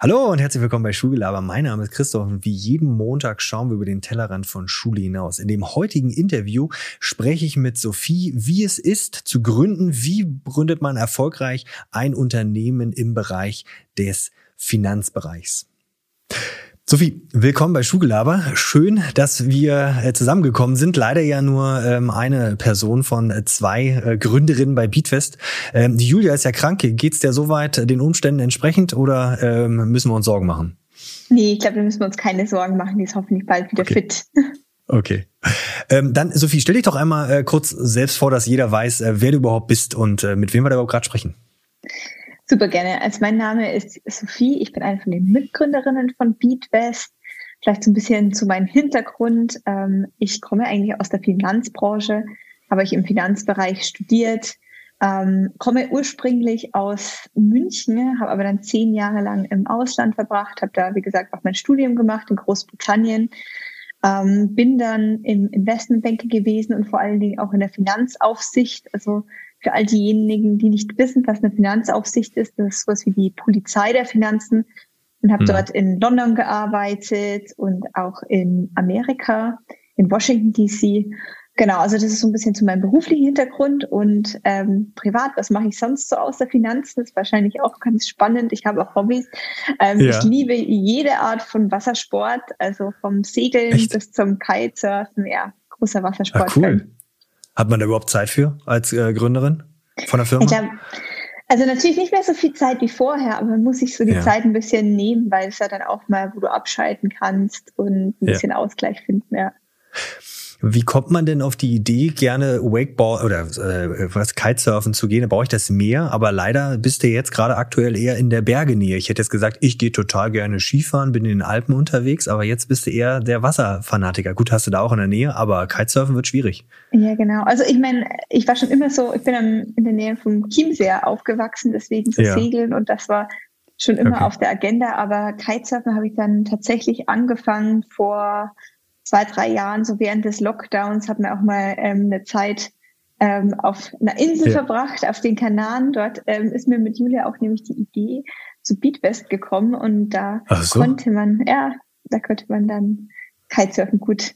Hallo und herzlich willkommen bei Schulgelaber. Mein Name ist Christoph und wie jeden Montag schauen wir über den Tellerrand von Schule hinaus. In dem heutigen Interview spreche ich mit Sophie, wie es ist zu gründen, wie gründet man erfolgreich ein Unternehmen im Bereich des Finanzbereichs. Sophie, willkommen bei Schugelaber. Schön, dass wir äh, zusammengekommen sind. Leider ja nur ähm, eine Person von zwei äh, Gründerinnen bei Beatfest. Ähm, die Julia ist ja krank. Geht's der soweit den Umständen entsprechend oder ähm, müssen wir uns Sorgen machen? Nee, ich glaube, wir müssen uns keine Sorgen machen. Die ist hoffentlich bald wieder okay. fit. Okay. Ähm, dann, Sophie, stell dich doch einmal äh, kurz selbst vor, dass jeder weiß, äh, wer du überhaupt bist und äh, mit wem wir da überhaupt gerade sprechen. Super gerne. Also mein Name ist Sophie. Ich bin eine von den Mitgründerinnen von BeatWest. Vielleicht so ein bisschen zu meinem Hintergrund. Ähm, ich komme eigentlich aus der Finanzbranche, habe ich im Finanzbereich studiert, ähm, komme ursprünglich aus München, habe aber dann zehn Jahre lang im Ausland verbracht, habe da, wie gesagt, auch mein Studium gemacht in Großbritannien, ähm, bin dann im Investmentbanking gewesen und vor allen Dingen auch in der Finanzaufsicht, also für all diejenigen, die nicht wissen, was eine Finanzaufsicht ist, das ist sowas wie die Polizei der Finanzen und habe mhm. dort in London gearbeitet und auch in Amerika, in Washington DC. Genau, also das ist so ein bisschen zu meinem beruflichen Hintergrund und ähm, privat, was mache ich sonst so aus der Finanzen? Das ist wahrscheinlich auch ganz spannend. Ich habe auch Hobbys. Ähm, ja. Ich liebe jede Art von Wassersport, also vom Segeln Echt? bis zum Kitesurfen, ja, großer Wassersport. Ah, cool. Hat man da überhaupt Zeit für als äh, Gründerin von der Firma? Ich glaub, also natürlich nicht mehr so viel Zeit wie vorher, aber man muss sich so die ja. Zeit ein bisschen nehmen, weil es ja dann auch mal, wo du abschalten kannst und ein bisschen ja. Ausgleich finden, ja. Wie kommt man denn auf die Idee, gerne Wakeboard oder äh, was Kitesurfen zu gehen? Da brauche ich das Meer, aber leider bist du jetzt gerade aktuell eher in der Bergenähe. Ich hätte jetzt gesagt, ich gehe total gerne Skifahren, bin in den Alpen unterwegs, aber jetzt bist du eher der Wasserfanatiker. Gut, hast du da auch in der Nähe, aber Kitesurfen wird schwierig. Ja, genau. Also ich meine, ich war schon immer so, ich bin in der Nähe vom Chiemsee aufgewachsen, deswegen zu ja. segeln und das war schon immer okay. auf der Agenda, aber Kitesurfen habe ich dann tatsächlich angefangen vor zwei, drei Jahren, so während des Lockdowns, hat man auch mal ähm, eine Zeit ähm, auf einer Insel ja. verbracht, auf den Kanaren. Dort ähm, ist mir mit Julia auch nämlich die Idee zu Beatwest gekommen und da so. konnte man, ja, da konnte man dann Kitesurfen gut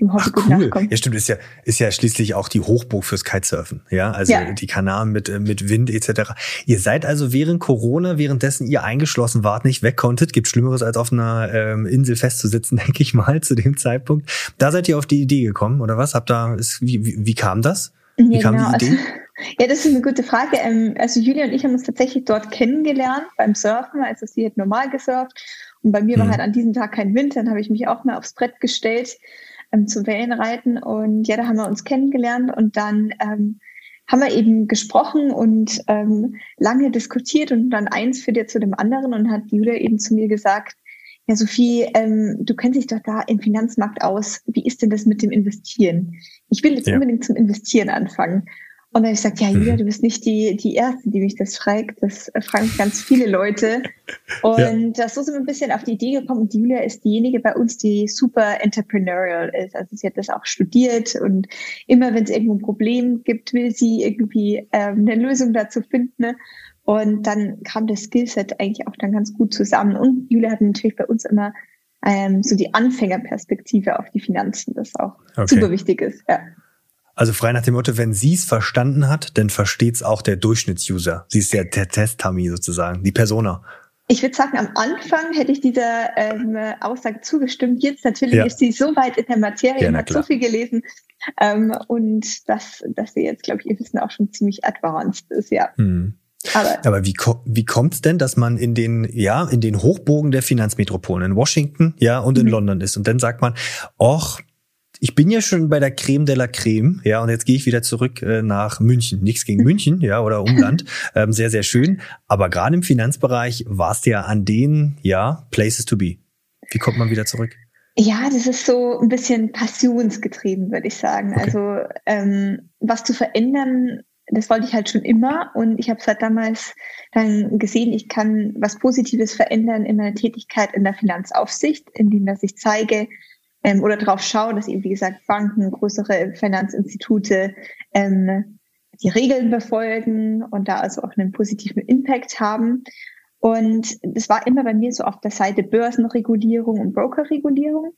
dem Hobby Ach, gut cool. nachkommen. Ja, stimmt, ist ja, ist ja schließlich auch die Hochburg fürs Kitesurfen. Ja, also ja. die Kanaren mit, äh, mit Wind etc. Ihr seid also während Corona, währenddessen ihr eingeschlossen wart, nicht weg konntet. Gibt Schlimmeres, als auf einer ähm, Insel festzusitzen, denke ich mal, zu dem Zeitpunkt. Da seid ihr auf die Idee gekommen, oder was? Habt da, ist, wie, wie, wie kam das? Wie ja, kam genau. die Idee? Ja, das ist eine gute Frage. Ähm, also Julia und ich haben uns tatsächlich dort kennengelernt beim Surfen. Also sie hat normal gesurft und bei mir war mhm. halt an diesem Tag kein Wind. Dann habe ich mich auch mal aufs Brett gestellt ähm, zum Wellenreiten. Und ja, da haben wir uns kennengelernt und dann ähm, haben wir eben gesprochen und ähm, lange diskutiert und dann eins führt ja zu dem anderen und hat Julia eben zu mir gesagt, ja, Sophie, ähm, du kennst dich doch da im Finanzmarkt aus. Wie ist denn das mit dem Investieren? Ich will jetzt ja. unbedingt zum Investieren anfangen. Und dann habe ich gesagt, ja, Julia, mhm. du bist nicht die, die Erste, die mich das fragt. Das fragen ganz viele Leute. Und ja. so sind wir ein bisschen auf die Idee gekommen. Und Julia ist diejenige bei uns, die super entrepreneurial ist. Also sie hat das auch studiert und immer, wenn es irgendwo ein Problem gibt, will sie irgendwie ähm, eine Lösung dazu finden. Ne? Und dann kam das Skillset eigentlich auch dann ganz gut zusammen. Und Julia hat natürlich bei uns immer ähm, so die Anfängerperspektive auf die Finanzen, das auch okay. super wichtig ist. Ja. Also frei nach dem Motto, wenn sie es verstanden hat, dann versteht es auch der Durchschnittsuser. Sie ist der, der Test-Tummy sozusagen, die Persona. Ich würde sagen, am Anfang hätte ich dieser ähm, Aussage zugestimmt. Jetzt natürlich ja. ist sie so weit in der Materie ja, und hat so viel gelesen. Ähm, und dass, dass sie jetzt, glaube ich, ihr Wissen auch schon ziemlich advanced ist, ja. Hm. Aber, Aber wie, wie kommt es denn, dass man in den, ja, in den Hochbogen der Finanzmetropolen in Washington, ja, und in mhm. London ist und dann sagt man, och, ich bin ja schon bei der Creme de la Creme, ja, und jetzt gehe ich wieder zurück äh, nach München. Nichts gegen München, ja, oder Umland. Ähm, sehr, sehr schön. Aber gerade im Finanzbereich warst du ja an den, ja, Places to be. Wie kommt man wieder zurück? Ja, das ist so ein bisschen passionsgetrieben, würde ich sagen. Okay. Also ähm, was zu verändern, das wollte ich halt schon immer und ich habe seit damals dann gesehen, ich kann was Positives verändern in meiner Tätigkeit in der Finanzaufsicht, indem dass ich zeige, ähm, oder darauf schauen, dass eben, wie gesagt, Banken, größere Finanzinstitute ähm, die Regeln befolgen und da also auch einen positiven Impact haben. Und das war immer bei mir so auf der Seite Börsenregulierung und Brokerregulierung.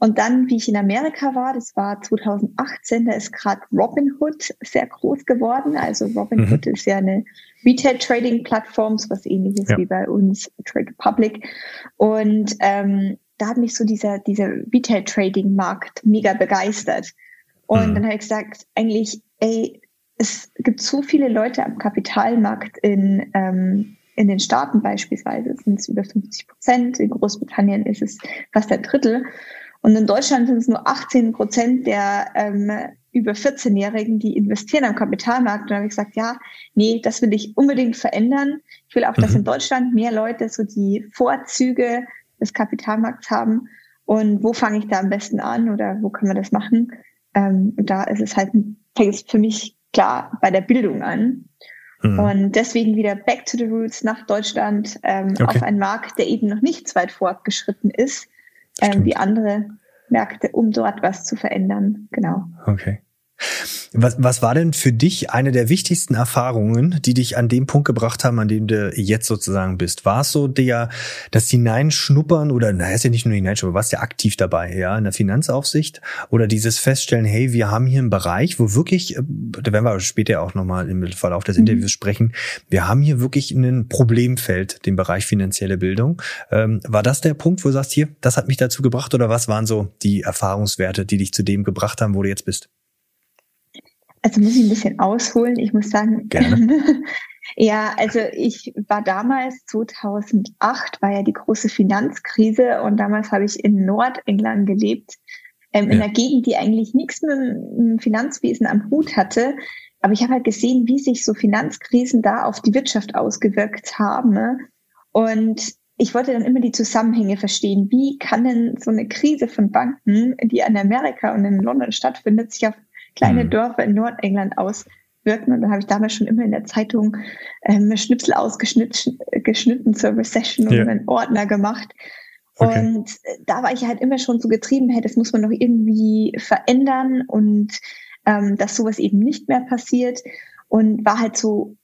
Und dann, wie ich in Amerika war, das war 2018, da ist gerade Robinhood sehr groß geworden. Also Robinhood mhm. ist ja eine Retail-Trading-Plattform, was ähnliches ja. wie bei uns Trade Republic. Und ähm, da hat mich so dieser, dieser Retail-Trading-Markt mega begeistert. Und mhm. dann habe ich gesagt, eigentlich, ey, es gibt so viele Leute am Kapitalmarkt in, ähm, in den Staaten beispielsweise sind es über 50 Prozent, in Großbritannien ist es fast ein Drittel. Und in Deutschland sind es nur 18 Prozent der ähm, über 14-Jährigen, die investieren am Kapitalmarkt. Und da habe ich gesagt, ja, nee, das will ich unbedingt verändern. Ich will auch, dass in mhm. Deutschland mehr Leute so die Vorzüge des Kapitalmarkts haben. Und wo fange ich da am besten an oder wo kann man das machen? Ähm, und da ist es halt, fängt es für mich klar bei der Bildung an. Mhm. Und deswegen wieder back to the roots nach Deutschland ähm, okay. auf einen Markt, der eben noch nicht so weit fortgeschritten ist, ähm, wie andere Märkte, um dort was zu verändern. Genau. Okay. Was, was war denn für dich eine der wichtigsten Erfahrungen, die dich an dem Punkt gebracht haben, an dem du jetzt sozusagen bist? War es so der, das Hineinschnuppern oder, naja, ist ja nicht nur Hineinschnuppern, warst ja aktiv dabei, ja, in der Finanzaufsicht oder dieses Feststellen, hey, wir haben hier einen Bereich, wo wirklich, äh, da werden wir später auch nochmal im Verlauf des mhm. Interviews sprechen, wir haben hier wirklich ein Problemfeld, den Bereich finanzielle Bildung. Ähm, war das der Punkt, wo du sagst, hier, das hat mich dazu gebracht oder was waren so die Erfahrungswerte, die dich zu dem gebracht haben, wo du jetzt bist? Also muss ich ein bisschen ausholen. Ich muss sagen, Gerne. ja, also ich war damals 2008 war ja die große Finanzkrise und damals habe ich in Nordengland gelebt, ähm, ja. in einer Gegend, die eigentlich nichts mit dem Finanzwesen am Hut hatte. Aber ich habe halt gesehen, wie sich so Finanzkrisen da auf die Wirtschaft ausgewirkt haben. Ne? Und ich wollte dann immer die Zusammenhänge verstehen. Wie kann denn so eine Krise von Banken, die in Amerika und in London stattfindet, sich auf kleine mhm. Dörfer in Nordengland auswirken. Und da habe ich damals schon immer in der Zeitung ähm, Schnipsel ausgeschnitten geschnitten zur Recession und ja. einen Ordner gemacht. Okay. Und äh, da war ich halt immer schon so getrieben, hey, das muss man doch irgendwie verändern und ähm, dass sowas eben nicht mehr passiert. Und war halt so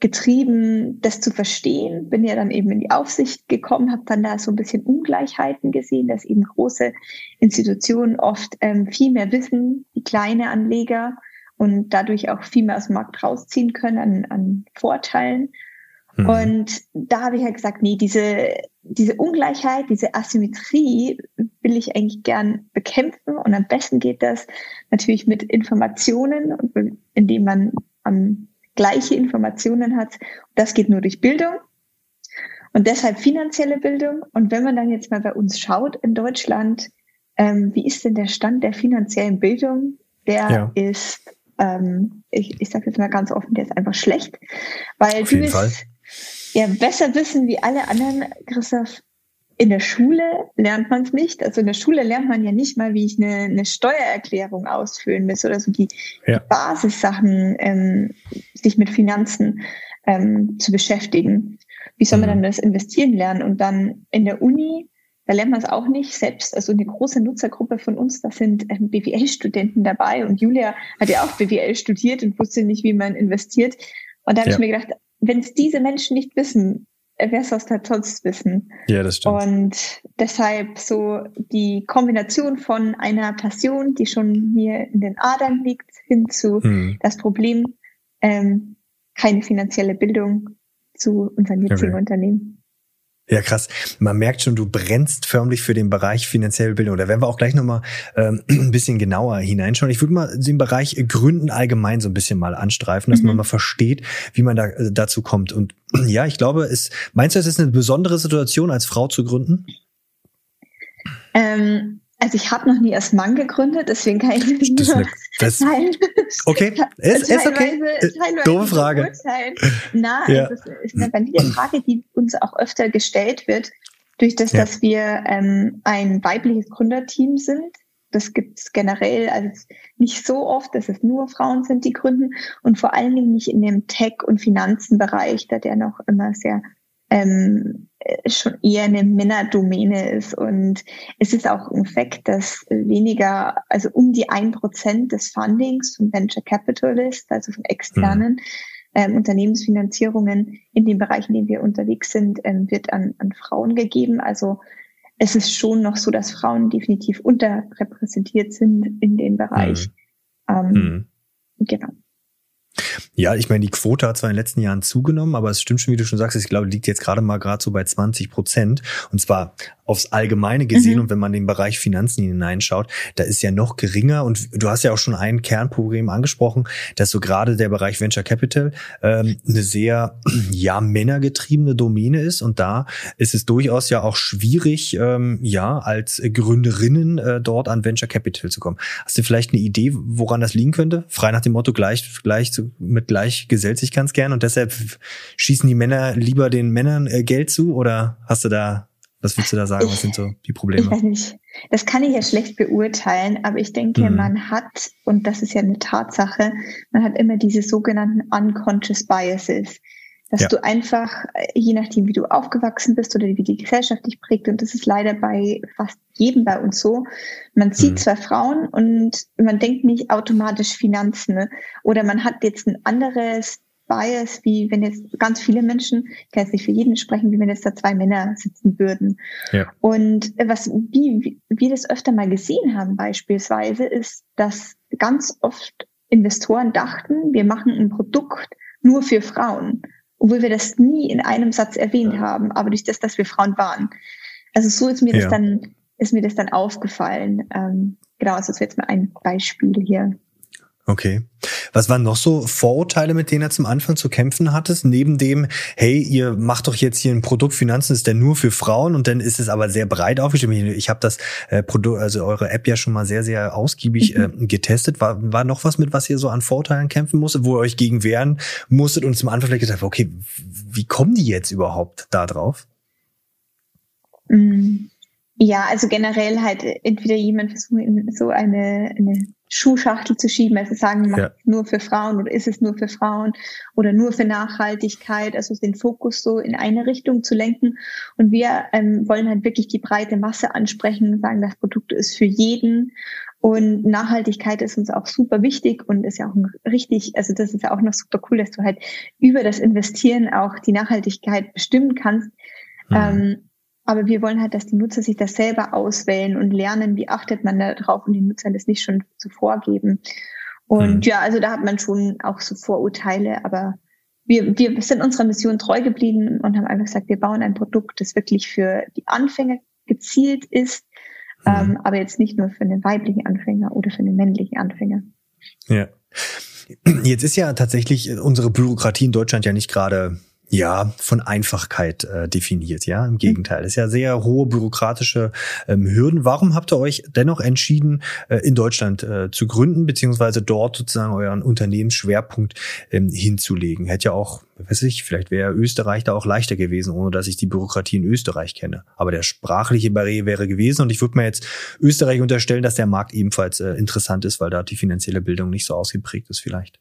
getrieben, das zu verstehen. Bin ja dann eben in die Aufsicht gekommen, habe dann da so ein bisschen Ungleichheiten gesehen, dass eben große Institutionen oft ähm, viel mehr wissen, die kleine Anleger und dadurch auch viel mehr aus dem Markt rausziehen können an, an Vorteilen. Mhm. Und da habe ich halt gesagt, nee, diese, diese Ungleichheit, diese Asymmetrie will ich eigentlich gern bekämpfen. Und am besten geht das natürlich mit Informationen, indem man am gleiche Informationen hat. Das geht nur durch Bildung und deshalb finanzielle Bildung. Und wenn man dann jetzt mal bei uns schaut in Deutschland, ähm, wie ist denn der Stand der finanziellen Bildung? Der ja. ist, ähm, ich, ich sage jetzt mal ganz offen, der ist einfach schlecht, weil Auf du bist ja besser wissen wie alle anderen, Christoph, in der Schule lernt man es nicht. Also in der Schule lernt man ja nicht mal, wie ich eine, eine Steuererklärung ausfüllen muss oder so die, ja. Basissachen, ähm, sich mit Finanzen ähm, zu beschäftigen. Wie soll man mhm. dann das investieren lernen? Und dann in der Uni, da lernt man es auch nicht selbst. Also eine große Nutzergruppe von uns, da sind ähm, BWL-Studenten dabei und Julia hat ja auch BWL studiert und wusste nicht, wie man investiert. Und da habe ja. ich mir gedacht, wenn es diese Menschen nicht wissen, wer soll es da sonst wissen? Ja, das stimmt. Und deshalb so die Kombination von einer Passion, die schon mir in den Adern liegt, hin zu hm. das Problem, ähm, keine finanzielle Bildung zu unserem jetzigen okay. Unternehmen. Ja, krass. Man merkt schon, du brennst förmlich für den Bereich finanzielle Bildung. Da werden wir auch gleich nochmal ähm, ein bisschen genauer hineinschauen. Ich würde mal den Bereich Gründen allgemein so ein bisschen mal anstreifen, dass mhm. man mal versteht, wie man da äh, dazu kommt. Und ja, ich glaube, es, meinst du, es ist eine besondere Situation, als Frau zu gründen? Ähm, also ich habe noch nie als Mann gegründet, deswegen kann ich nicht das nur das, teil, Okay, ist, ist okay. Doofe Frage. Na, ja. also es ist eine valide Frage, die uns auch öfter gestellt wird, durch das, ja. dass wir ähm, ein weibliches Gründerteam sind. Das gibt es generell also nicht so oft, dass es nur Frauen sind, die gründen und vor allen Dingen nicht in dem Tech- und Finanzenbereich, da der noch immer sehr ähm, schon eher eine Männerdomäne ist. Und es ist auch ein Fakt, dass weniger, also um die ein Prozent des Fundings von Venture Capitalist, also von externen, ähm, Unternehmensfinanzierungen in den Bereichen, in denen wir unterwegs sind, ähm, wird an, an Frauen gegeben. Also es ist schon noch so, dass Frauen definitiv unterrepräsentiert sind in dem Bereich. Mhm. Ähm, mhm. Genau. Ja, ich meine, die Quote hat zwar in den letzten Jahren zugenommen, aber es stimmt schon, wie du schon sagst, ich glaube, liegt jetzt gerade mal gerade so bei 20 Prozent. Und zwar aufs Allgemeine gesehen mhm. und wenn man den Bereich Finanzen hineinschaut, da ist ja noch geringer und du hast ja auch schon ein Kernproblem angesprochen, dass so gerade der Bereich Venture Capital ähm, eine sehr ja männergetriebene Domäne ist und da ist es durchaus ja auch schwierig, ähm, ja als Gründerinnen äh, dort an Venture Capital zu kommen. Hast du vielleicht eine Idee, woran das liegen könnte? Frei nach dem Motto gleich gleich zu, mit gleich gesellt sich ganz gern und deshalb schießen die Männer lieber den Männern äh, Geld zu oder hast du da was willst du da sagen? Was sind so die Probleme? Ich weiß nicht. Das kann ich ja schlecht beurteilen, aber ich denke, mhm. man hat, und das ist ja eine Tatsache, man hat immer diese sogenannten unconscious biases. Dass ja. du einfach, je nachdem, wie du aufgewachsen bist oder wie die Gesellschaft dich prägt, und das ist leider bei fast jedem bei uns so, man sieht mhm. zwei Frauen und man denkt nicht automatisch Finanzen. Ne? Oder man hat jetzt ein anderes Bias, wie wenn jetzt ganz viele Menschen, ich kann jetzt nicht für jeden sprechen, wie wenn jetzt da zwei Männer sitzen würden. Ja. Und was, wie, wie wir das öfter mal gesehen haben beispielsweise, ist, dass ganz oft Investoren dachten, wir machen ein Produkt nur für Frauen, obwohl wir das nie in einem Satz erwähnt haben, aber durch das, dass wir Frauen waren. Also so ist mir ja. das dann, ist mir das dann aufgefallen. Ähm, genau, also das wäre jetzt mal ein Beispiel hier. Okay. Was waren noch so Vorurteile, mit denen er zum Anfang zu kämpfen hattest? Neben dem, hey, ihr macht doch jetzt hier ein Produkt, Finanzen ist denn nur für Frauen und dann ist es aber sehr breit aufgestellt. Ich habe das äh, Produkt, also eure App ja schon mal sehr, sehr ausgiebig äh, getestet. War, war noch was mit, was ihr so an Vorteilen kämpfen musstet, wo ihr euch gegen wehren musstet und zum Anfang vielleicht gesagt, okay, wie kommen die jetzt überhaupt da drauf? Mhm. Ja, also generell halt entweder jemand versucht, so eine, eine Schuhschachtel zu schieben, also sagen, macht ja. nur für Frauen oder ist es nur für Frauen oder nur für Nachhaltigkeit, also den Fokus so in eine Richtung zu lenken. Und wir ähm, wollen halt wirklich die breite Masse ansprechen, sagen, das Produkt ist für jeden. Und Nachhaltigkeit ist uns auch super wichtig und ist ja auch richtig, also das ist ja auch noch super cool, dass du halt über das Investieren auch die Nachhaltigkeit bestimmen kannst. Mhm. Ähm, aber wir wollen halt, dass die Nutzer sich das selber auswählen und lernen, wie achtet man da drauf und den Nutzern das nicht schon zuvor geben. Und mhm. ja, also da hat man schon auch so Vorurteile, aber wir, wir sind unserer Mission treu geblieben und haben einfach gesagt, wir bauen ein Produkt, das wirklich für die Anfänger gezielt ist, mhm. ähm, aber jetzt nicht nur für einen weiblichen Anfänger oder für einen männlichen Anfänger. Ja. Jetzt ist ja tatsächlich unsere Bürokratie in Deutschland ja nicht gerade ja, von Einfachkeit äh, definiert, ja. Im Gegenteil. Es ist ja sehr hohe bürokratische ähm, Hürden. Warum habt ihr euch dennoch entschieden, äh, in Deutschland äh, zu gründen, beziehungsweise dort sozusagen euren Unternehmensschwerpunkt ähm, hinzulegen? Hätte ja auch, weiß ich, vielleicht wäre Österreich da auch leichter gewesen, ohne dass ich die Bürokratie in Österreich kenne. Aber der sprachliche Barriere wäre gewesen und ich würde mir jetzt Österreich unterstellen, dass der Markt ebenfalls äh, interessant ist, weil da die finanzielle Bildung nicht so ausgeprägt ist vielleicht.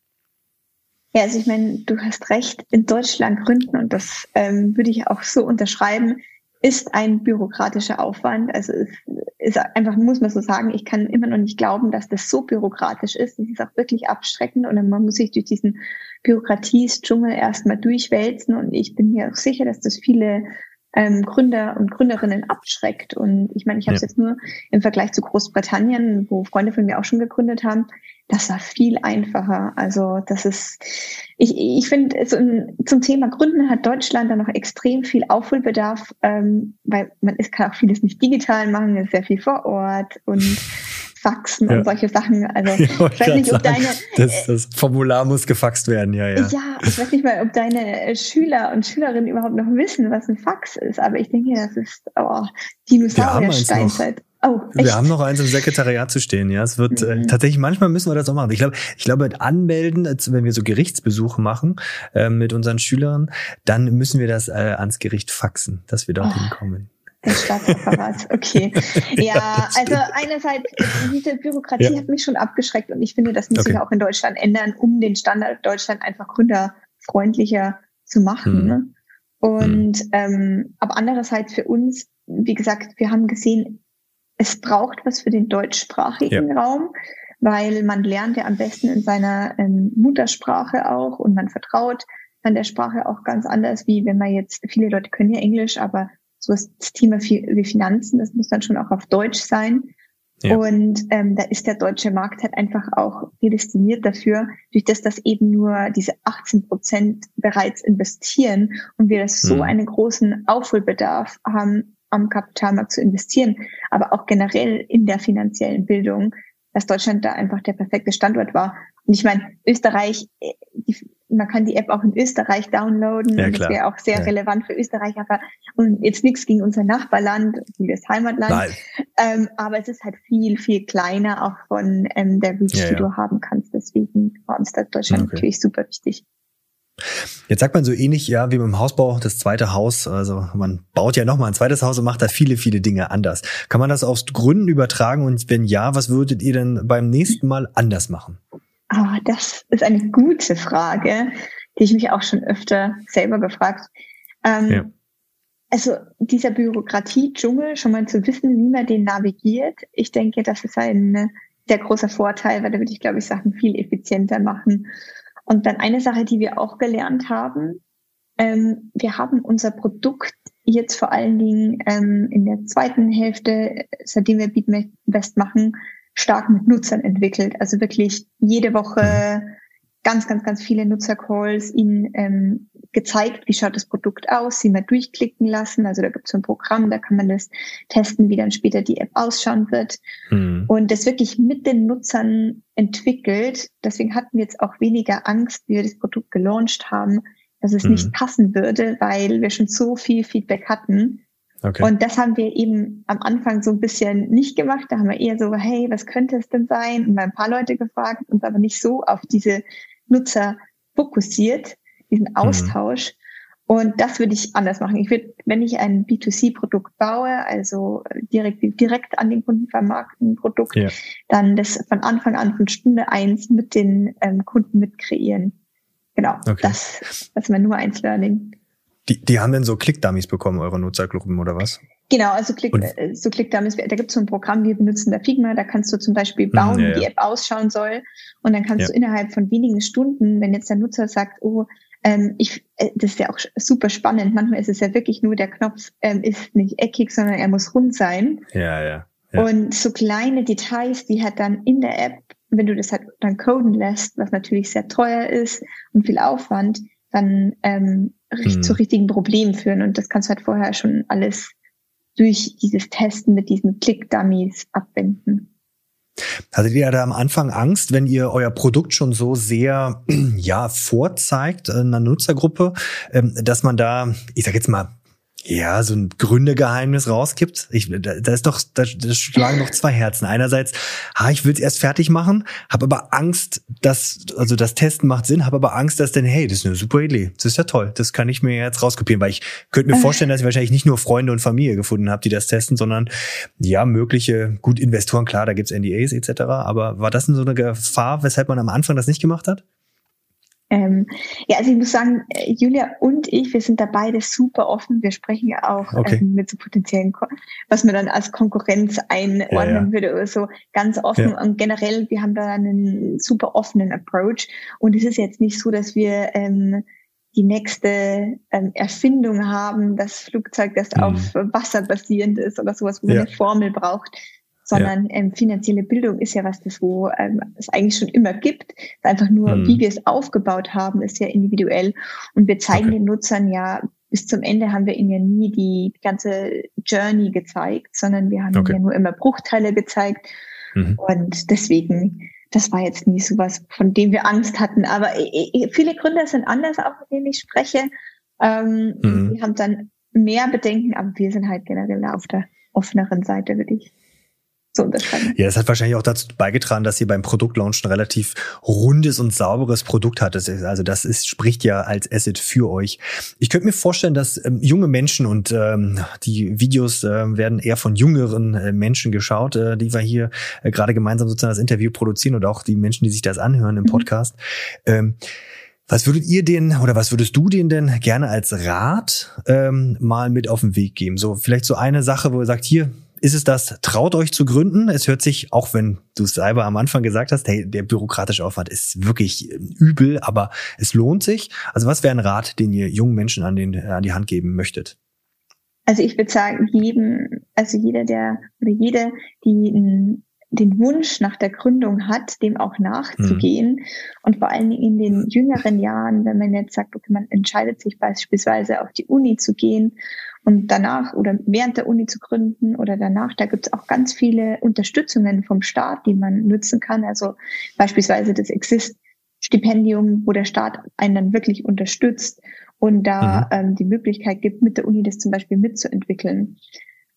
Ja, also ich meine, du hast recht, in Deutschland gründen, und das ähm, würde ich auch so unterschreiben, ist ein bürokratischer Aufwand. Also es ist einfach, muss man so sagen, ich kann immer noch nicht glauben, dass das so bürokratisch ist. Das ist auch wirklich abschreckend und man muss sich durch diesen Bürokratiesdschungel erstmal durchwälzen. Und ich bin mir auch sicher, dass das viele ähm, Gründer und Gründerinnen abschreckt. Und ich meine, ich habe es ja. jetzt nur im Vergleich zu Großbritannien, wo Freunde von mir auch schon gegründet haben, das war viel einfacher. Also das ist, ich, ich finde, so zum Thema Gründen hat Deutschland da noch extrem viel Aufholbedarf, ähm, weil man ist, kann auch vieles nicht digital machen, ist sehr viel vor Ort und Faxen ja. und solche Sachen. Also ja, ich weiß nicht, ob sagen, deine das, das, Formular muss gefaxt werden, ja, ja. Ja, ich weiß nicht mal, ob deine Schüler und Schülerinnen überhaupt noch wissen, was ein Fax ist, aber ich denke, das ist oh, Dinosaurier-Steinzeit. Oh, echt? Wir haben noch eins im Sekretariat zu stehen, ja. Es wird äh, mhm. äh, tatsächlich manchmal müssen wir das auch machen. Ich glaube, ich glaube, anmelden, wenn wir so Gerichtsbesuche machen äh, mit unseren Schülern, dann müssen wir das äh, ans Gericht faxen, dass wir dorthin oh. kommen. Der Staatsapparat, okay. Ja, ja also einerseits, diese Bürokratie ja. hat mich schon abgeschreckt und ich finde, das müssen okay. wir auch in Deutschland ändern, um den Standard Deutschland einfach gründerfreundlicher zu machen. Mhm. Ne? Und mhm. ähm, aber andererseits für uns, wie gesagt, wir haben gesehen, es braucht was für den deutschsprachigen ja. Raum, weil man lernt ja am besten in seiner ähm, Muttersprache auch und man vertraut an der Sprache auch ganz anders, wie wenn man jetzt, viele Leute können ja Englisch, aber so ist das Thema wie Finanzen, das muss dann schon auch auf Deutsch sein. Ja. Und ähm, da ist der deutsche Markt halt einfach auch prädestiniert dafür, durch das, dass eben nur diese 18 Prozent bereits investieren und wir das so mhm. einen großen Aufholbedarf haben, am Kapitalmarkt zu investieren, aber auch generell in der finanziellen Bildung, dass Deutschland da einfach der perfekte Standort war. Und ich meine, Österreich, äh, die, man kann die App auch in Österreich downloaden. Ja, das wäre auch sehr ja. relevant für Österreich. Aber und jetzt nichts gegen unser Nachbarland, das Heimatland. Ähm, aber es ist halt viel, viel kleiner auch von ähm, der Reach, ja, die du haben kannst. Deswegen war uns da Deutschland okay. natürlich super wichtig. Jetzt sagt man so ähnlich, ja, wie beim Hausbau, das zweite Haus. Also man baut ja nochmal ein zweites Haus und macht da viele, viele Dinge anders. Kann man das aufs Gründen übertragen? Und wenn ja, was würdet ihr denn beim nächsten Mal anders machen? Oh, das ist eine gute Frage, die ich mich auch schon öfter selber gefragt. Ähm, ja. Also dieser Bürokratie-Dschungel, schon mal zu wissen, wie man den navigiert, ich denke, das ist ein sehr großer Vorteil, weil da würde ich, glaube ich, Sachen viel effizienter machen. Und dann eine Sache, die wir auch gelernt haben, ähm, wir haben unser Produkt jetzt vor allen Dingen ähm, in der zweiten Hälfte, seitdem wir Beatbest machen, stark mit Nutzern entwickelt. Also wirklich jede Woche mhm. ganz, ganz, ganz viele Nutzercalls, ihnen ähm, gezeigt, wie schaut das Produkt aus, sie mal durchklicken lassen. Also da gibt es so ein Programm, da kann man das testen, wie dann später die App ausschauen wird. Mhm. Und das wirklich mit den Nutzern entwickelt. Deswegen hatten wir jetzt auch weniger Angst, wie wir das Produkt gelauncht haben, dass es mhm. nicht passen würde, weil wir schon so viel Feedback hatten. Okay. Und das haben wir eben am Anfang so ein bisschen nicht gemacht. Da haben wir eher so, hey, was könnte es denn sein? Und mal ein paar Leute gefragt, uns aber nicht so auf diese Nutzer fokussiert, diesen mhm. Austausch. Mhm. Und das würde ich anders machen. Ich würde, wenn ich ein B2C-Produkt baue, also direkt, direkt an den Kunden vermarkten Produkt, ja. dann das von Anfang an von Stunde eins mit den ähm, Kunden mitkreieren. Genau. Okay. Das, das ist mein Nummer eins Learning. Die, die haben denn so Click-Dummies bekommen, eure Nutzergruppen oder was? Genau, also Click, äh, so Click-Dummies, da gibt es so ein Programm, wir benutzen da Figma, da kannst du zum Beispiel mhm, bauen, ja, wie die App ausschauen soll. Und dann kannst ja. du innerhalb von wenigen Stunden, wenn jetzt der Nutzer sagt, oh, ähm, ich, äh, das ist ja auch super spannend. Manchmal ist es ja wirklich nur, der Knopf ähm, ist nicht eckig, sondern er muss rund sein. Ja, ja, ja. Und so kleine Details, die hat dann in der App, wenn du das halt dann coden lässt, was natürlich sehr teuer ist und viel Aufwand, dann ähm, hm. zu richtigen Problemen führen. Und das kannst du halt vorher schon alles durch dieses Testen mit diesen Click-Dummies abbinden. Hattet ihr da am Anfang Angst, wenn ihr euer Produkt schon so sehr ja vorzeigt in einer Nutzergruppe, ähm, dass man da, ich sag jetzt mal, ja, so ein Gründegeheimnis rausgibt. Ich, da, da ist doch, da, da schlagen doch zwei Herzen. Einerseits, ha, ich will es erst fertig machen, habe aber Angst, dass, also das Testen macht Sinn, habe aber Angst, dass denn, hey, das ist eine super Idee, das ist ja toll, das kann ich mir jetzt rauskopieren, weil ich könnte mir vorstellen, dass ich wahrscheinlich nicht nur Freunde und Familie gefunden habe, die das testen, sondern ja, mögliche, gut, Investoren, klar, da gibt's NDAs etc., aber war das denn so eine Gefahr, weshalb man am Anfang das nicht gemacht hat? Ähm, ja, also ich muss sagen, äh, Julia und ich, wir sind da beide super offen. Wir sprechen ja auch okay. ähm, mit so potenziellen, was man dann als Konkurrenz einordnen ja, ja. würde oder so, ganz offen. Ja. Und generell, wir haben da einen super offenen Approach. Und es ist jetzt nicht so, dass wir ähm, die nächste ähm, Erfindung haben, das Flugzeug, das mhm. auf Wasser basierend ist oder sowas, wo man eine Formel braucht sondern ja. ähm, finanzielle Bildung ist ja was, das wo ähm, es eigentlich schon immer gibt. Einfach nur, hm. wie wir es aufgebaut haben, ist ja individuell. Und wir zeigen okay. den Nutzern ja, bis zum Ende haben wir ihnen ja nie die ganze Journey gezeigt, sondern wir haben okay. ihnen ja nur immer Bruchteile gezeigt. Mhm. Und deswegen, das war jetzt nie so was, von dem wir Angst hatten. Aber viele Gründer sind anders, auch mit denen ich spreche. Ähm, mhm. Die haben dann mehr Bedenken, aber wir sind halt generell auf der offeneren Seite, würde ich zu unterscheiden. Ja, das hat wahrscheinlich auch dazu beigetragen, dass ihr beim Produktlaunch ein relativ rundes und sauberes Produkt hattet. Also das ist, spricht ja als Asset für euch. Ich könnte mir vorstellen, dass ähm, junge Menschen und ähm, die Videos äh, werden eher von jüngeren äh, Menschen geschaut, äh, die wir hier äh, gerade gemeinsam sozusagen das Interview produzieren oder auch die Menschen, die sich das anhören im mhm. Podcast. Mhm. Ähm, was würdet ihr denen oder was würdest du denen denn gerne als Rat ähm, mal mit auf den Weg geben? So vielleicht so eine Sache, wo ihr sagt, hier, ist es das, traut euch zu gründen? Es hört sich, auch wenn du es selber am Anfang gesagt hast, hey, der bürokratische Aufwand ist wirklich ähm, übel, aber es lohnt sich. Also was wäre ein Rat, den ihr jungen Menschen an, den, an die Hand geben möchtet? Also ich würde sagen, jedem, also jeder, der oder jede, die den Wunsch nach der Gründung hat, dem auch nachzugehen. Mhm. Und vor allen Dingen in den jüngeren Jahren, wenn man jetzt sagt, okay, man entscheidet sich beispielsweise auf die Uni zu gehen und danach oder während der Uni zu gründen oder danach, da gibt es auch ganz viele Unterstützungen vom Staat, die man nutzen kann. Also beispielsweise das Exist-Stipendium, wo der Staat einen dann wirklich unterstützt und da mhm. ähm, die Möglichkeit gibt, mit der Uni das zum Beispiel mitzuentwickeln.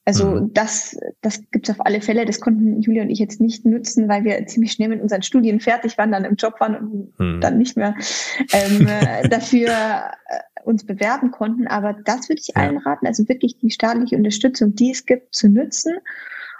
Also mhm. das, das gibt's auf alle Fälle. Das konnten Julia und ich jetzt nicht nutzen, weil wir ziemlich schnell mit unseren Studien fertig waren, dann im Job waren und mhm. dann nicht mehr ähm, äh, dafür äh, uns bewerben konnten. Aber das würde ich ja. allen raten, also wirklich die staatliche Unterstützung, die es gibt, zu nutzen.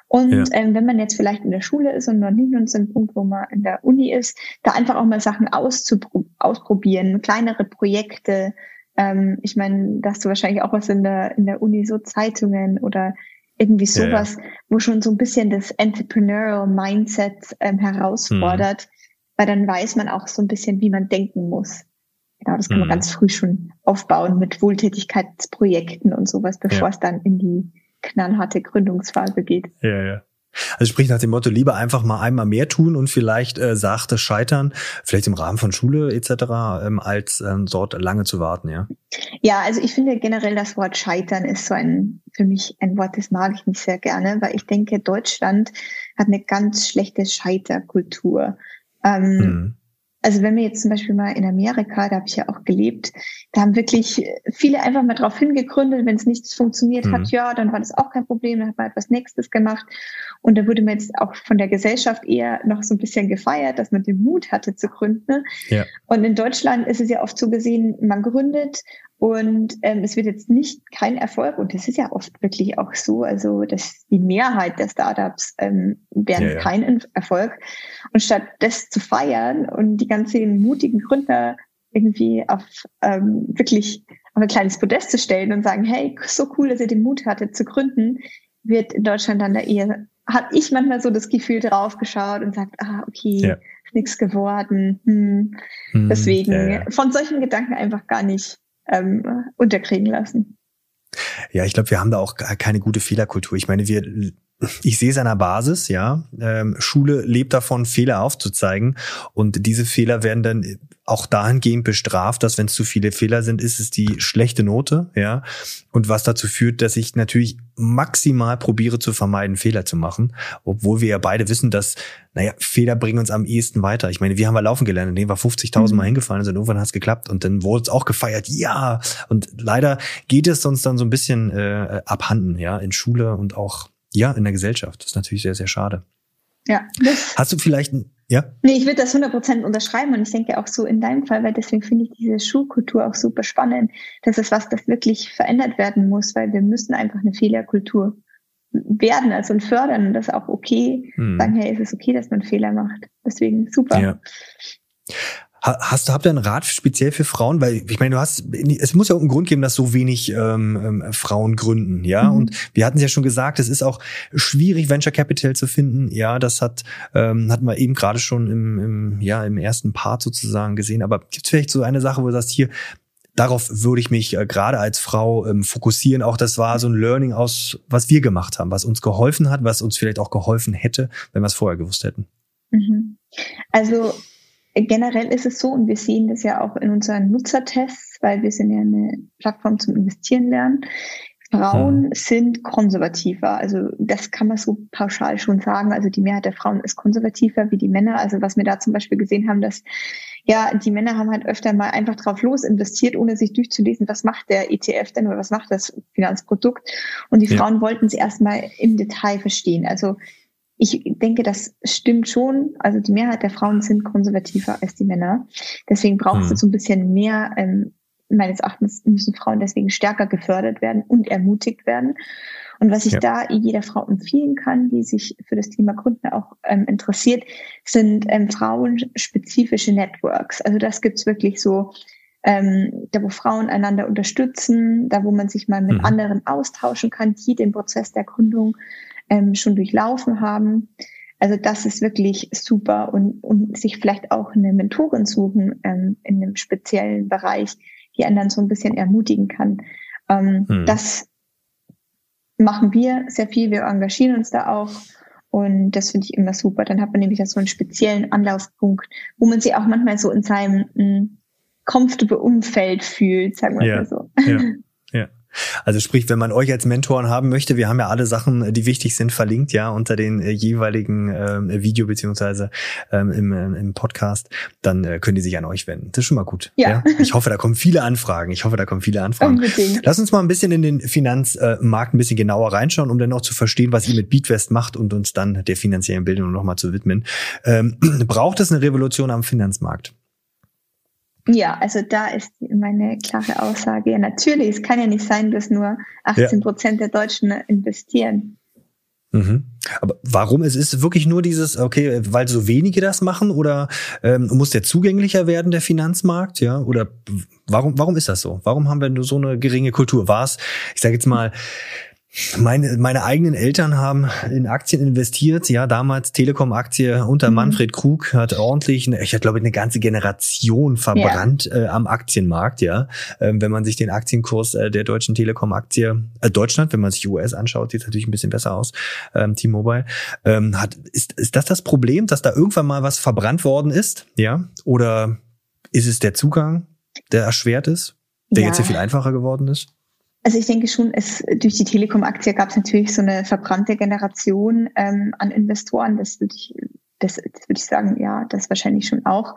Und ja. ähm, wenn man jetzt vielleicht in der Schule ist und noch nicht nur zu einem Punkt, wo man in der Uni ist, da einfach auch mal Sachen ausprobieren, kleinere Projekte, ähm, ich meine, da hast du wahrscheinlich auch was in der, in der Uni, so Zeitungen oder irgendwie sowas, ja. wo schon so ein bisschen das Entrepreneurial Mindset ähm, herausfordert, mhm. weil dann weiß man auch so ein bisschen, wie man denken muss. Genau, das kann man mhm. ganz früh schon aufbauen mit Wohltätigkeitsprojekten und sowas, bevor ja. es dann in die knallharte Gründungsphase geht. Ja, ja. Also sprich nach dem Motto, lieber einfach mal einmal mehr tun und vielleicht äh, sachte scheitern, vielleicht im Rahmen von Schule etc., ähm, als ähm, dort lange zu warten, ja? Ja, also ich finde generell das Wort scheitern ist so ein, für mich ein Wort, das mag ich nicht sehr gerne, weil ich denke, Deutschland hat eine ganz schlechte Scheiterkultur. Ähm, hm also wenn wir jetzt zum Beispiel mal in Amerika, da habe ich ja auch gelebt, da haben wirklich viele einfach mal drauf hingegründet, wenn es nichts funktioniert mhm. hat, ja, dann war das auch kein Problem, dann hat man etwas Nächstes gemacht. Und da wurde man jetzt auch von der Gesellschaft eher noch so ein bisschen gefeiert, dass man den Mut hatte zu gründen. Ja. Und in Deutschland ist es ja oft so gesehen, man gründet und ähm, es wird jetzt nicht kein Erfolg, und das ist ja oft wirklich auch so, also dass die Mehrheit der Startups ähm, werden ja, ja. kein Erfolg. Und statt das zu feiern und die ganzen mutigen Gründer irgendwie auf ähm, wirklich auf ein kleines Podest zu stellen und sagen, hey, so cool, dass ihr den Mut hattet zu gründen, wird in Deutschland dann da eher, habe ich manchmal so das Gefühl drauf geschaut und sagt, ah, okay, ja. ist nichts geworden. Hm. Hm, Deswegen von solchen Gedanken einfach gar nicht ähm, unterkriegen lassen. Ja, ich glaube, wir haben da auch keine gute Fehlerkultur. Ich meine, wir ich sehe es an der Basis, ja. Ähm, Schule lebt davon, Fehler aufzuzeigen. Und diese Fehler werden dann auch dahingehend bestraft, dass wenn es zu viele Fehler sind, ist es die schlechte Note, ja. Und was dazu führt, dass ich natürlich maximal probiere zu vermeiden, Fehler zu machen, obwohl wir ja beide wissen, dass, naja, Fehler bringen uns am ehesten weiter. Ich meine, wir haben mal laufen gelernt, indem wir 50.000 mhm. Mal hingefallen sind, irgendwann hat es geklappt und dann wurde es auch gefeiert, ja. Und leider geht es uns dann so ein bisschen äh, abhanden, ja, in Schule und auch, ja, in der Gesellschaft. Das ist natürlich sehr, sehr schade. Ja. Hast du vielleicht ein ja. Nee, ich würde das 100% unterschreiben und ich denke auch so in deinem Fall, weil deswegen finde ich diese Schulkultur auch super spannend. Das ist was, das wirklich verändert werden muss, weil wir müssen einfach eine Fehlerkultur werden, also fördern und das auch okay, hm. sagen, hey, ist es okay, dass man Fehler macht. Deswegen super. Ja. Hast du, habt ihr einen Rat speziell für Frauen? Weil ich meine, du hast, es muss ja auch einen Grund geben, dass so wenig ähm, ähm, Frauen gründen, ja. Mhm. Und wir hatten es ja schon gesagt, es ist auch schwierig, Venture Capital zu finden. Ja, das hat ähm, hatten wir eben gerade schon im, im ja im ersten Part sozusagen gesehen. Aber gibt es vielleicht so eine Sache, wo du sagst, hier darauf würde ich mich äh, gerade als Frau ähm, fokussieren. Auch das war so ein Learning aus, was wir gemacht haben, was uns geholfen hat, was uns vielleicht auch geholfen hätte, wenn wir es vorher gewusst hätten. Mhm. Also generell ist es so, und wir sehen das ja auch in unseren Nutzertests, weil wir sind ja eine Plattform zum Investieren lernen. Frauen hm. sind konservativer. Also das kann man so pauschal schon sagen. Also die Mehrheit der Frauen ist konservativer wie die Männer. Also was wir da zum Beispiel gesehen haben, dass ja, die Männer haben halt öfter mal einfach drauf los investiert, ohne sich durchzulesen, was macht der ETF denn oder was macht das Finanzprodukt. Und die Frauen wollten es erstmal im Detail verstehen. Also ich denke, das stimmt schon. Also die Mehrheit der Frauen sind konservativer als die Männer. Deswegen braucht hm. es so ein bisschen mehr. Ähm, meines Erachtens müssen Frauen deswegen stärker gefördert werden und ermutigt werden. Und was ich ja. da jeder Frau empfehlen kann, die sich für das Thema Gründen auch ähm, interessiert, sind ähm, frauenspezifische Networks. Also das gibt's wirklich so, ähm, da wo Frauen einander unterstützen, da wo man sich mal mit mhm. anderen austauschen kann, die den Prozess der Gründung ähm, schon durchlaufen haben. Also das ist wirklich super und, und sich vielleicht auch eine Mentorin suchen ähm, in einem speziellen Bereich, die einen dann so ein bisschen ermutigen kann. Ähm, hm. Das machen wir sehr viel. Wir engagieren uns da auch. Und das finde ich immer super. Dann hat man nämlich so einen speziellen Anlaufpunkt, wo man sich auch manchmal so in seinem mm, comfortable Umfeld fühlt, sagen wir ja, mal so. Ja. Also sprich, wenn man euch als Mentoren haben möchte, wir haben ja alle Sachen, die wichtig sind, verlinkt, ja, unter den äh, jeweiligen äh, Video beziehungsweise ähm, im, äh, im Podcast, dann äh, können die sich an euch wenden. Das ist schon mal gut. Ja. ja. Ich hoffe, da kommen viele Anfragen. Ich hoffe, da kommen viele Anfragen. Unbedingt. Lass uns mal ein bisschen in den Finanzmarkt ein bisschen genauer reinschauen, um dann auch zu verstehen, was ihr mit Beatwest macht und uns dann der finanziellen Bildung nochmal zu widmen. Ähm, braucht es eine Revolution am Finanzmarkt? Ja, also da ist meine klare Aussage. Ja, natürlich, es kann ja nicht sein, dass nur 18 Prozent ja. der Deutschen investieren. Mhm. Aber warum? Es ist wirklich nur dieses, okay, weil so wenige das machen oder ähm, muss der zugänglicher werden, der Finanzmarkt, ja? Oder warum, warum ist das so? Warum haben wir nur so eine geringe Kultur? War es, ich sage jetzt mal, meine, meine eigenen Eltern haben in Aktien investiert. Ja, damals Telekom-Aktie unter mhm. Manfred Krug hat ordentlich, ich glaube, eine ganze Generation verbrannt ja. äh, am Aktienmarkt. Ja, ähm, wenn man sich den Aktienkurs äh, der deutschen Telekom-Aktie, äh, Deutschland, wenn man sich US anschaut, sieht es natürlich ein bisschen besser aus. Ähm, T-Mobile ähm, hat, ist, ist das das Problem, dass da irgendwann mal was verbrannt worden ist? Ja, oder ist es der Zugang, der erschwert ist, der ja. jetzt hier viel einfacher geworden ist? Also ich denke schon, es durch die Telekom-Aktie gab es natürlich so eine verbrannte Generation ähm, an Investoren. Das würde ich, das, das würde ich sagen, ja, das wahrscheinlich schon auch.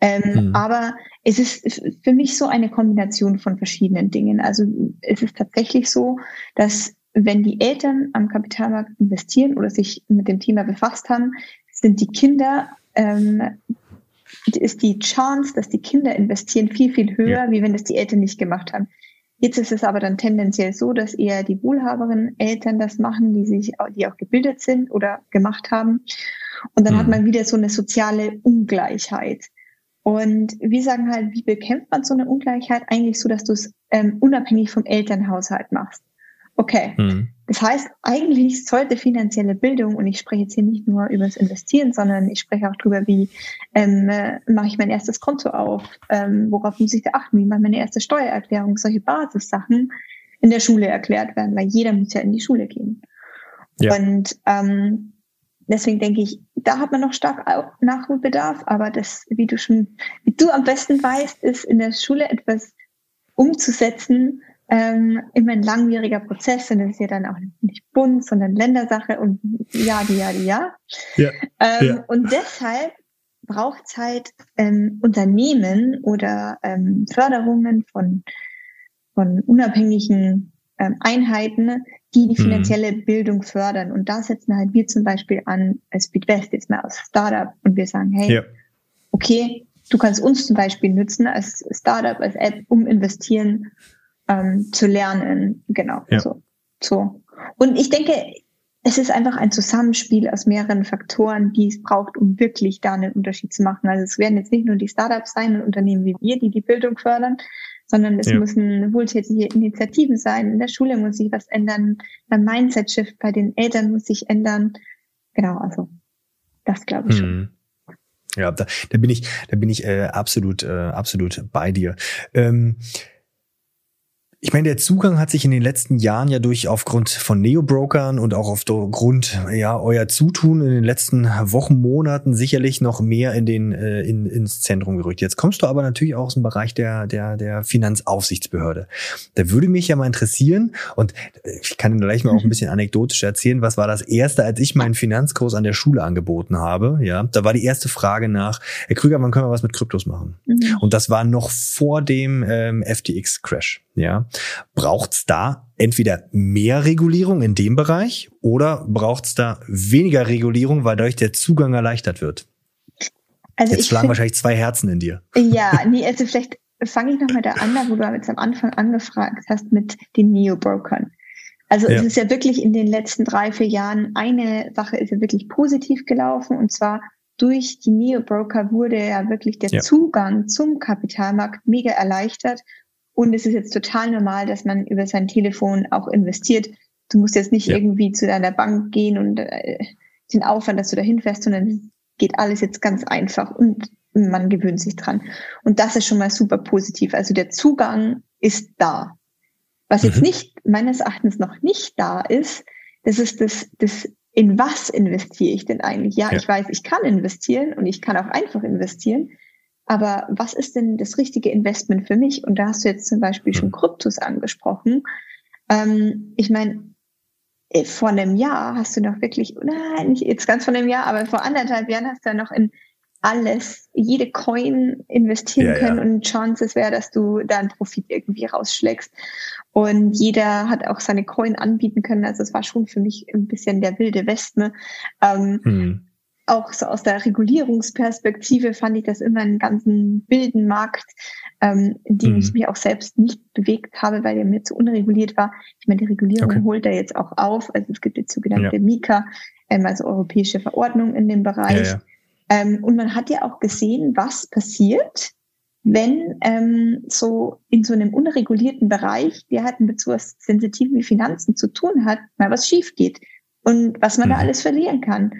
Ähm, mhm. Aber es ist für mich so eine Kombination von verschiedenen Dingen. Also es ist tatsächlich so, dass wenn die Eltern am Kapitalmarkt investieren oder sich mit dem Thema befasst haben, sind die Kinder ähm, ist die Chance, dass die Kinder investieren, viel, viel höher, ja. wie wenn das die Eltern nicht gemacht haben. Jetzt ist es aber dann tendenziell so, dass eher die wohlhaberen Eltern das machen, die sich, die auch gebildet sind oder gemacht haben. Und dann mhm. hat man wieder so eine soziale Ungleichheit. Und wir sagen halt, wie bekämpft man so eine Ungleichheit? Eigentlich so, dass du es ähm, unabhängig vom Elternhaushalt machst. Okay. Mhm. Das heißt, eigentlich sollte finanzielle Bildung, und ich spreche jetzt hier nicht nur über das Investieren, sondern ich spreche auch darüber, wie ähm, äh, mache ich mein erstes Konto auf, ähm, worauf muss ich da achten, wie mache ich meine erste Steuererklärung, solche Basissachen in der Schule erklärt werden, weil jeder muss ja in die Schule gehen. Ja. Und ähm, deswegen denke ich, da hat man noch stark Nachholbedarf, aber das, wie du schon, wie du am besten weißt, ist in der Schule etwas umzusetzen, ähm, immer ein langwieriger Prozess und das ist ja dann auch nicht Bund, sondern Ländersache und ja, die, ja, die, ja. ja, ähm, ja. Und deshalb braucht es halt ähm, Unternehmen oder ähm, Förderungen von, von unabhängigen ähm, Einheiten, die die mhm. finanzielle mhm. Bildung fördern. Und da setzen halt wir zum Beispiel an als Speedwest jetzt mal als Startup und wir sagen, hey, ja. okay, du kannst uns zum Beispiel nutzen als Startup, als App, um investieren ähm, zu lernen. Genau. Ja. So, so. Und ich denke, es ist einfach ein Zusammenspiel aus mehreren Faktoren, die es braucht, um wirklich da einen Unterschied zu machen. Also es werden jetzt nicht nur die Startups sein und Unternehmen wie wir, die die Bildung fördern, sondern es ja. müssen wohltätige Initiativen sein. In der Schule muss sich was ändern, ein Mindset-Shift bei den Eltern muss sich ändern. Genau, also das glaube ich hm. schon. Ja, da, da bin ich, da bin ich äh, absolut, äh, absolut bei dir. Ähm, ich meine, der Zugang hat sich in den letzten Jahren ja durch aufgrund von Neo-Brokern und auch aufgrund ja euer Zutun in den letzten Wochen, Monaten sicherlich noch mehr in den äh, in, ins Zentrum gerückt. Jetzt kommst du aber natürlich auch aus dem Bereich der der der Finanzaufsichtsbehörde. Da würde mich ja mal interessieren und ich kann gleich mal auch ein bisschen anekdotisch erzählen, was war das erste, als ich meinen Finanzkurs an der Schule angeboten habe. Ja, da war die erste Frage nach, Herr Krüger, wann können wir was mit Kryptos machen? Mhm. Und das war noch vor dem ähm, FTX Ja, braucht's da entweder mehr Regulierung in dem Bereich oder braucht's da weniger Regulierung, weil dadurch der Zugang erleichtert wird? Also jetzt schlagen wahrscheinlich zwei Herzen in dir. Ja, nee, also vielleicht fange ich nochmal da an, wo du jetzt am Anfang angefragt hast mit den Neo-Brokern. Also ja. es ist ja wirklich in den letzten drei, vier Jahren eine Sache ist ja wirklich positiv gelaufen und zwar durch die Neo-Broker wurde ja wirklich der ja. Zugang zum Kapitalmarkt mega erleichtert und es ist jetzt total normal, dass man über sein Telefon auch investiert, Du musst jetzt nicht ja. irgendwie zu deiner Bank gehen und äh, den Aufwand, dass du dahin fährst, sondern geht alles jetzt ganz einfach und man gewöhnt sich dran. Und das ist schon mal super positiv. Also der Zugang ist da. Was jetzt mhm. nicht, meines Erachtens noch nicht da ist, das ist das, das in was investiere ich denn eigentlich? Ja, ja, ich weiß, ich kann investieren und ich kann auch einfach investieren. Aber was ist denn das richtige Investment für mich? Und da hast du jetzt zum Beispiel schon mhm. Kryptos angesprochen. Ähm, ich meine, äh, vor einem Jahr hast du noch wirklich, nein, nicht jetzt ganz vor einem Jahr, aber vor anderthalb Jahren hast du ja noch in alles, jede Coin investieren ja, können ja. und Chances wäre, dass du da einen Profit irgendwie rausschlägst. Und jeder hat auch seine Coin anbieten können. Also es war schon für mich ein bisschen der wilde Westen. Ähm, hm. Auch so aus der Regulierungsperspektive fand ich das immer einen ganzen wilden Markt, ähm, in dem hm. ich mich auch selbst nicht bewegt habe, weil er mir zu unreguliert war. Ich meine, die Regulierung okay. holt er jetzt auch auf. Also es gibt die sogenannte ja. Mika, ähm, also europäische Verordnung in dem Bereich. Ähm, und man hat ja auch gesehen, was passiert, wenn ähm, so in so einem unregulierten Bereich, der halt mit so was Sensitiven wie Finanzen zu tun hat, mal was schief geht und was man mhm. da alles verlieren kann.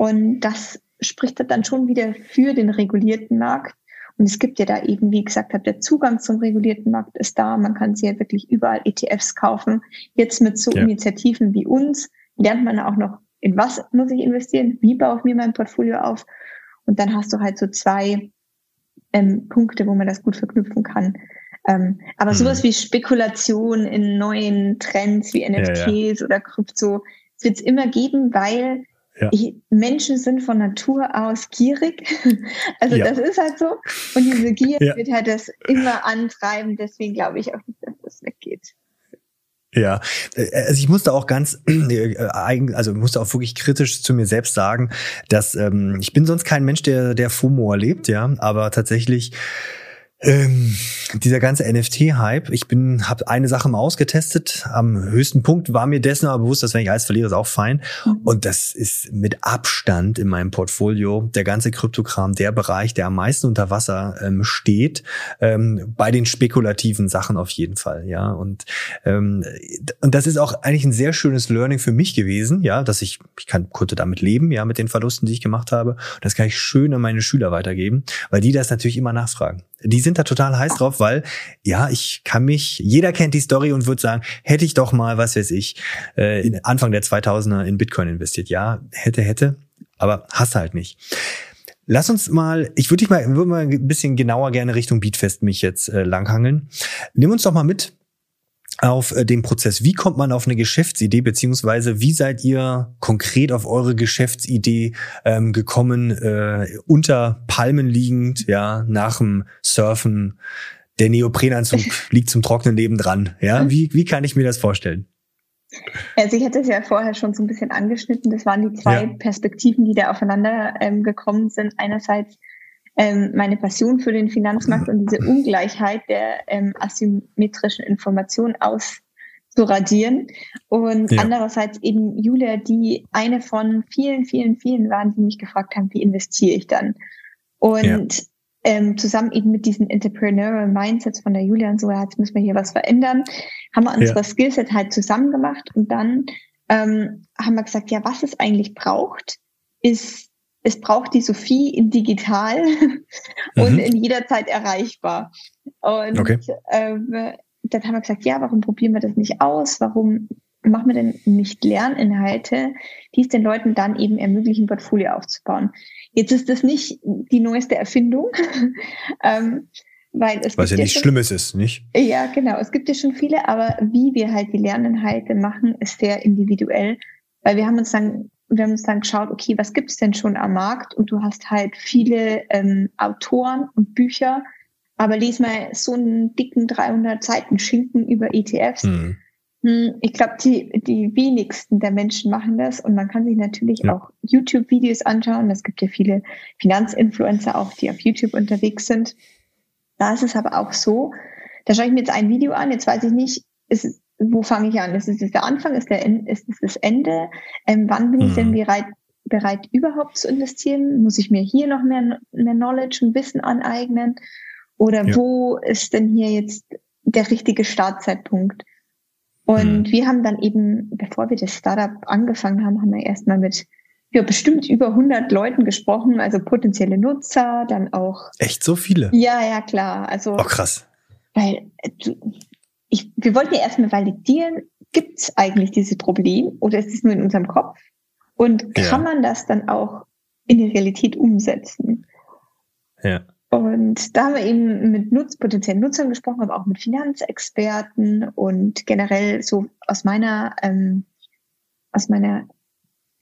Und das spricht dann schon wieder für den regulierten Markt. Und es gibt ja da eben, wie gesagt, hat der Zugang zum regulierten Markt ist da. Man kann sich ja wirklich überall ETFs kaufen. Jetzt mit so ja. Initiativen wie uns lernt man auch noch, in was muss ich investieren? Wie baue ich mir mein Portfolio auf? Und dann hast du halt so zwei ähm, Punkte, wo man das gut verknüpfen kann. Ähm, aber mhm. sowas wie Spekulation in neuen Trends wie NFTs ja, ja. oder Krypto wird es immer geben, weil ja. Menschen sind von Natur aus gierig. also das ist halt so. Und diese Gier wird halt das immer antreiben. Deswegen glaube ich auch nicht, dass das weggeht. Ja, also ich musste auch ganz, äh, also musste auch wirklich kritisch zu mir selbst sagen, dass ähm, ich bin sonst kein Mensch, der der FOMO erlebt, ja, aber tatsächlich ähm, dieser ganze NFT-Hype, ich bin, habe eine Sache mal ausgetestet. Am höchsten Punkt war mir dessen aber bewusst, dass wenn ich alles verliere, ist auch fein. Mhm. Und das ist mit Abstand in meinem Portfolio der ganze Kryptokram der Bereich, der am meisten unter Wasser ähm, steht. Ähm, bei den spekulativen Sachen auf jeden Fall, ja. Und ähm, und das ist auch eigentlich ein sehr schönes Learning für mich gewesen, ja, dass ich ich kann konnte damit leben, ja, mit den Verlusten, die ich gemacht habe. Das kann ich schön an meine Schüler weitergeben, weil die das natürlich immer nachfragen die sind da total heiß drauf, weil ja, ich kann mich, jeder kennt die Story und würde sagen, hätte ich doch mal, was weiß ich, äh, Anfang der 2000er in Bitcoin investiert. Ja, hätte, hätte, aber hast halt nicht. Lass uns mal, ich würde dich mal, würde mal ein bisschen genauer gerne Richtung Beatfest mich jetzt äh, langhangeln. Nimm uns doch mal mit auf äh, den Prozess. Wie kommt man auf eine Geschäftsidee, beziehungsweise wie seid ihr konkret auf eure Geschäftsidee ähm, gekommen, äh, unter Palmen liegend, ja, nach dem Surfen, der Neoprenanzug liegt zum trockenen Leben dran. Ja, wie, wie kann ich mir das vorstellen? Also ich hatte es ja vorher schon so ein bisschen angeschnitten. Das waren die zwei ja. Perspektiven, die da aufeinander ähm, gekommen sind. Einerseits ähm, meine Passion für den Finanzmarkt und diese Ungleichheit der ähm, asymmetrischen Information auszuradieren. Und ja. andererseits eben Julia, die eine von vielen, vielen, vielen waren, die mich gefragt haben, wie investiere ich dann? Und ja. ähm, zusammen eben mit diesen Entrepreneurial Mindsets von der Julia und so, jetzt müssen wir hier was verändern, haben wir unsere ja. Skillset halt zusammen gemacht und dann ähm, haben wir gesagt, ja, was es eigentlich braucht, ist es braucht die Sophie in digital und mhm. in jeder Zeit erreichbar. Und okay. ähm, dann haben wir gesagt, ja, warum probieren wir das nicht aus? Warum machen wir denn nicht Lerninhalte, die es den Leuten dann eben ermöglichen, Portfolio aufzubauen? Jetzt ist das nicht die neueste Erfindung, ähm, weil es was ja nichts Schlimmes ist, nicht? Ja, genau. Es gibt ja schon viele, aber wie wir halt die Lerninhalte machen, ist sehr individuell, weil wir haben uns dann wir haben uns dann geschaut, okay, was gibt es denn schon am Markt? Und du hast halt viele ähm, Autoren und Bücher, aber lies mal so einen dicken 300 Seiten Schinken über ETFs. Mhm. Hm, ich glaube, die, die wenigsten der Menschen machen das und man kann sich natürlich ja. auch YouTube-Videos anschauen. Es gibt ja viele Finanzinfluencer auch, die auf YouTube unterwegs sind. Da ist es aber auch so, da schaue ich mir jetzt ein Video an, jetzt weiß ich nicht, ist, wo fange ich an? Ist es der Anfang? Ist, der, ist es das Ende? Ähm, wann bin ich denn mhm. bereit, bereit, überhaupt zu investieren? Muss ich mir hier noch mehr, mehr Knowledge und Wissen aneignen? Oder ja. wo ist denn hier jetzt der richtige Startzeitpunkt? Und mhm. wir haben dann eben, bevor wir das Startup angefangen haben, haben wir erstmal mit ja, bestimmt über 100 Leuten gesprochen, also potenzielle Nutzer, dann auch. Echt so viele? Ja, ja, klar. Also. Oh, krass. Weil, ich, wir wollten ja erstmal validieren, gibt es eigentlich dieses Problem oder ist es nur in unserem Kopf? Und kann ja. man das dann auch in die Realität umsetzen? Ja. Und da haben wir eben mit Nutz, potenziellen Nutzern gesprochen, aber auch mit Finanzexperten und generell so aus meiner, ähm, aus meiner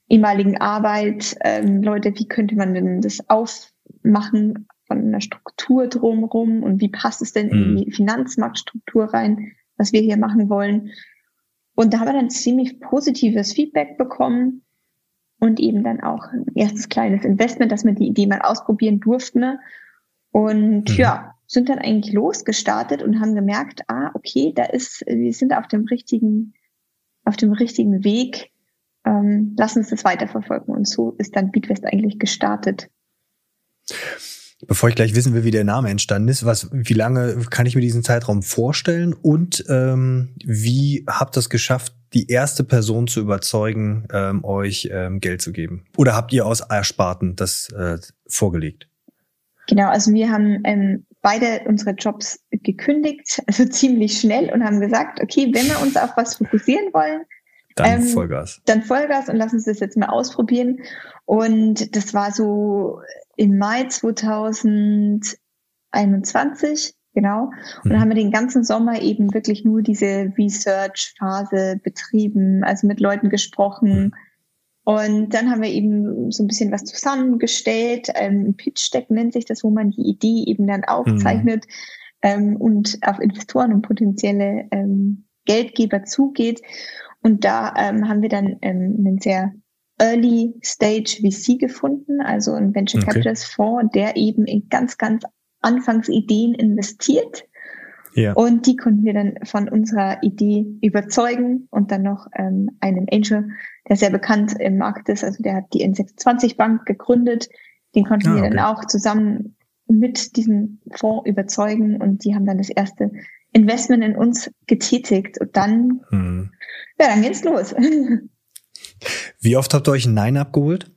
ehemaligen Arbeit, ähm, Leute, wie könnte man denn das aufmachen von einer Struktur drumherum und wie passt es denn in mhm. die Finanzmarktstruktur rein, was wir hier machen wollen. Und da haben wir dann ziemlich positives Feedback bekommen und eben dann auch ein erstes kleines Investment, dass wir die Idee mal ausprobieren durften. Und mhm. ja, sind dann eigentlich losgestartet und haben gemerkt, ah, okay, da ist, wir sind auf dem richtigen, auf dem richtigen Weg. Ähm, lass uns das weiterverfolgen. Und so ist dann Beatwest eigentlich gestartet. Bevor ich gleich wissen will, wie der Name entstanden ist, was, wie lange kann ich mir diesen Zeitraum vorstellen und ähm, wie habt ihr es geschafft, die erste Person zu überzeugen, ähm, euch ähm, Geld zu geben? Oder habt ihr aus Ersparten das äh, vorgelegt? Genau, also wir haben ähm, beide unsere Jobs gekündigt, also ziemlich schnell und haben gesagt, okay, wenn wir uns auf was fokussieren wollen, dann ähm, Vollgas. Dann Vollgas und lass uns das jetzt mal ausprobieren. Und das war so im Mai 2021, genau. Und mhm. dann haben wir den ganzen Sommer eben wirklich nur diese Research-Phase betrieben, also mit Leuten gesprochen. Mhm und dann haben wir eben so ein bisschen was zusammengestellt. Ähm, Pitch Deck nennt sich das, wo man die Idee eben dann aufzeichnet mhm. ähm, und auf Investoren und potenzielle ähm, Geldgeber zugeht. Und da haben wir dann einen sehr Early Stage VC gefunden, also ein Venture okay. Capitalist Fonds, der eben in ganz, ganz Anfangsideen investiert. Ja. Und die konnten wir dann von unserer Idee überzeugen und dann noch ähm, einen Angel der sehr bekannt im Markt ist. Also der hat die N26 Bank gegründet. Den konnten ah, wir dann auch zusammen mit diesem Fonds überzeugen und die haben dann das erste Investment in uns getätigt und dann, hm. ja, dann geht's los. Wie oft habt ihr euch ein Nein abgeholt?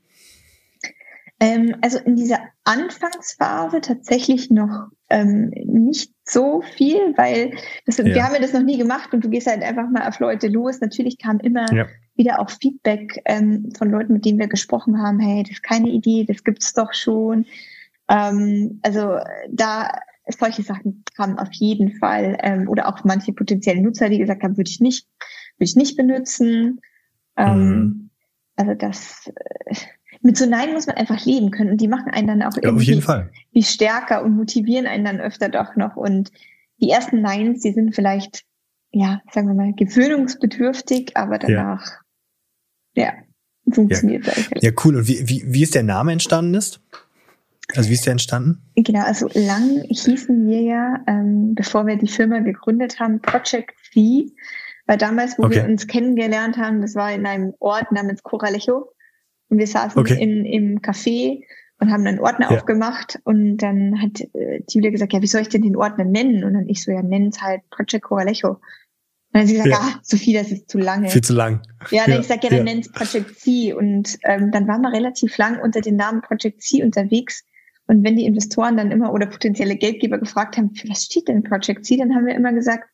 Ähm, also in dieser Anfangsphase tatsächlich noch ähm, nicht so viel, weil das, ja. wir haben ja das noch nie gemacht und du gehst halt einfach mal auf Leute los. Natürlich kam immer ja wieder auch Feedback ähm, von Leuten, mit denen wir gesprochen haben, hey, das ist keine Idee, das gibt's doch schon. Ähm, also da solche Sachen kamen auf jeden Fall ähm, oder auch manche potenziellen Nutzer, die gesagt haben, würde ich nicht, würde ich nicht benutzen. Ähm, mhm. Also das äh, mit so Nein muss man einfach leben können und die machen einen dann auch ja, irgendwie wie stärker und motivieren einen dann öfter doch noch und die ersten Neins, die sind vielleicht ja, sagen wir mal, gewöhnungsbedürftig, aber danach ja, funktioniert ja. Ja, cool. Und wie, wie, wie ist der Name entstanden ist? Also wie ist der entstanden? Genau, also lang hießen wir ja, ähm, bevor wir die Firma gegründet haben, Project C. Weil damals, wo okay. wir uns kennengelernt haben, das war in einem Ort namens Coralejo. Und wir saßen okay. in, im Café und haben einen Ordner ja. aufgemacht. Und dann hat äh, Julia gesagt, ja, wie soll ich denn den Ordner nennen? Und dann ich so, ja, nennen es halt Project Coralejo. Und dann hat sie gesagt, ja. ah, Sophie, das ist zu lange. Viel zu lang. Ja, dann ja. ich sag, ja, dann ja. nenn's Project C. Und ähm, dann waren wir relativ lang unter dem Namen Project C unterwegs. Und wenn die Investoren dann immer oder potenzielle Geldgeber gefragt haben, für was steht denn Project C, dann haben wir immer gesagt,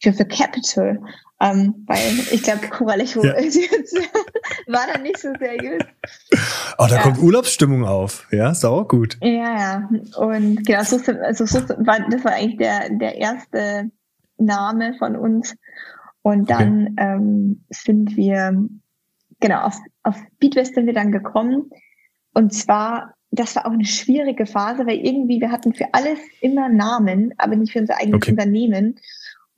für The Capital. Ähm, weil ich glaube, Coralejo ja. war dann nicht so seriös. Oh, da ja. kommt Urlaubsstimmung auf. Ja, ist auch gut. Ja, ja. Und genau, so, also so war, das war eigentlich der, der erste Name von uns. Und dann okay. ähm, sind wir, genau, auf, auf Beatwest sind wir dann gekommen. Und zwar, das war auch eine schwierige Phase, weil irgendwie wir hatten für alles immer Namen, aber nicht für unser eigenes okay. Unternehmen.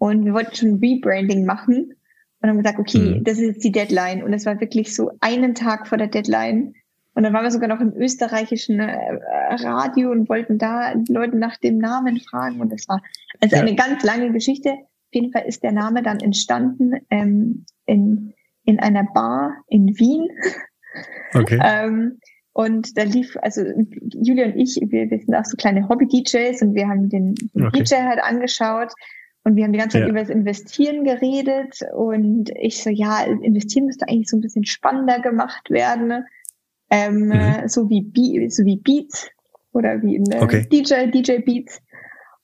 Und wir wollten schon Rebranding machen und haben gesagt, okay, mhm. das ist jetzt die Deadline. Und es war wirklich so einen Tag vor der Deadline. Und dann waren wir sogar noch im österreichischen äh, Radio und wollten da Leute nach dem Namen fragen. Und das war also ja. eine ganz lange Geschichte. Auf jeden Fall ist der Name dann entstanden ähm, in, in einer Bar in Wien. Okay. ähm, und da lief, also Julia und ich, wir, wir sind auch so kleine Hobby-DJs und wir haben den, den okay. DJ halt angeschaut Und wir haben die ganze Zeit ja. über das Investieren geredet und ich so, ja, investieren müsste eigentlich so ein bisschen spannender gemacht werden. Ähm, mhm. so wie Be so wie Beats oder wie in okay. DJ, DJ Beats.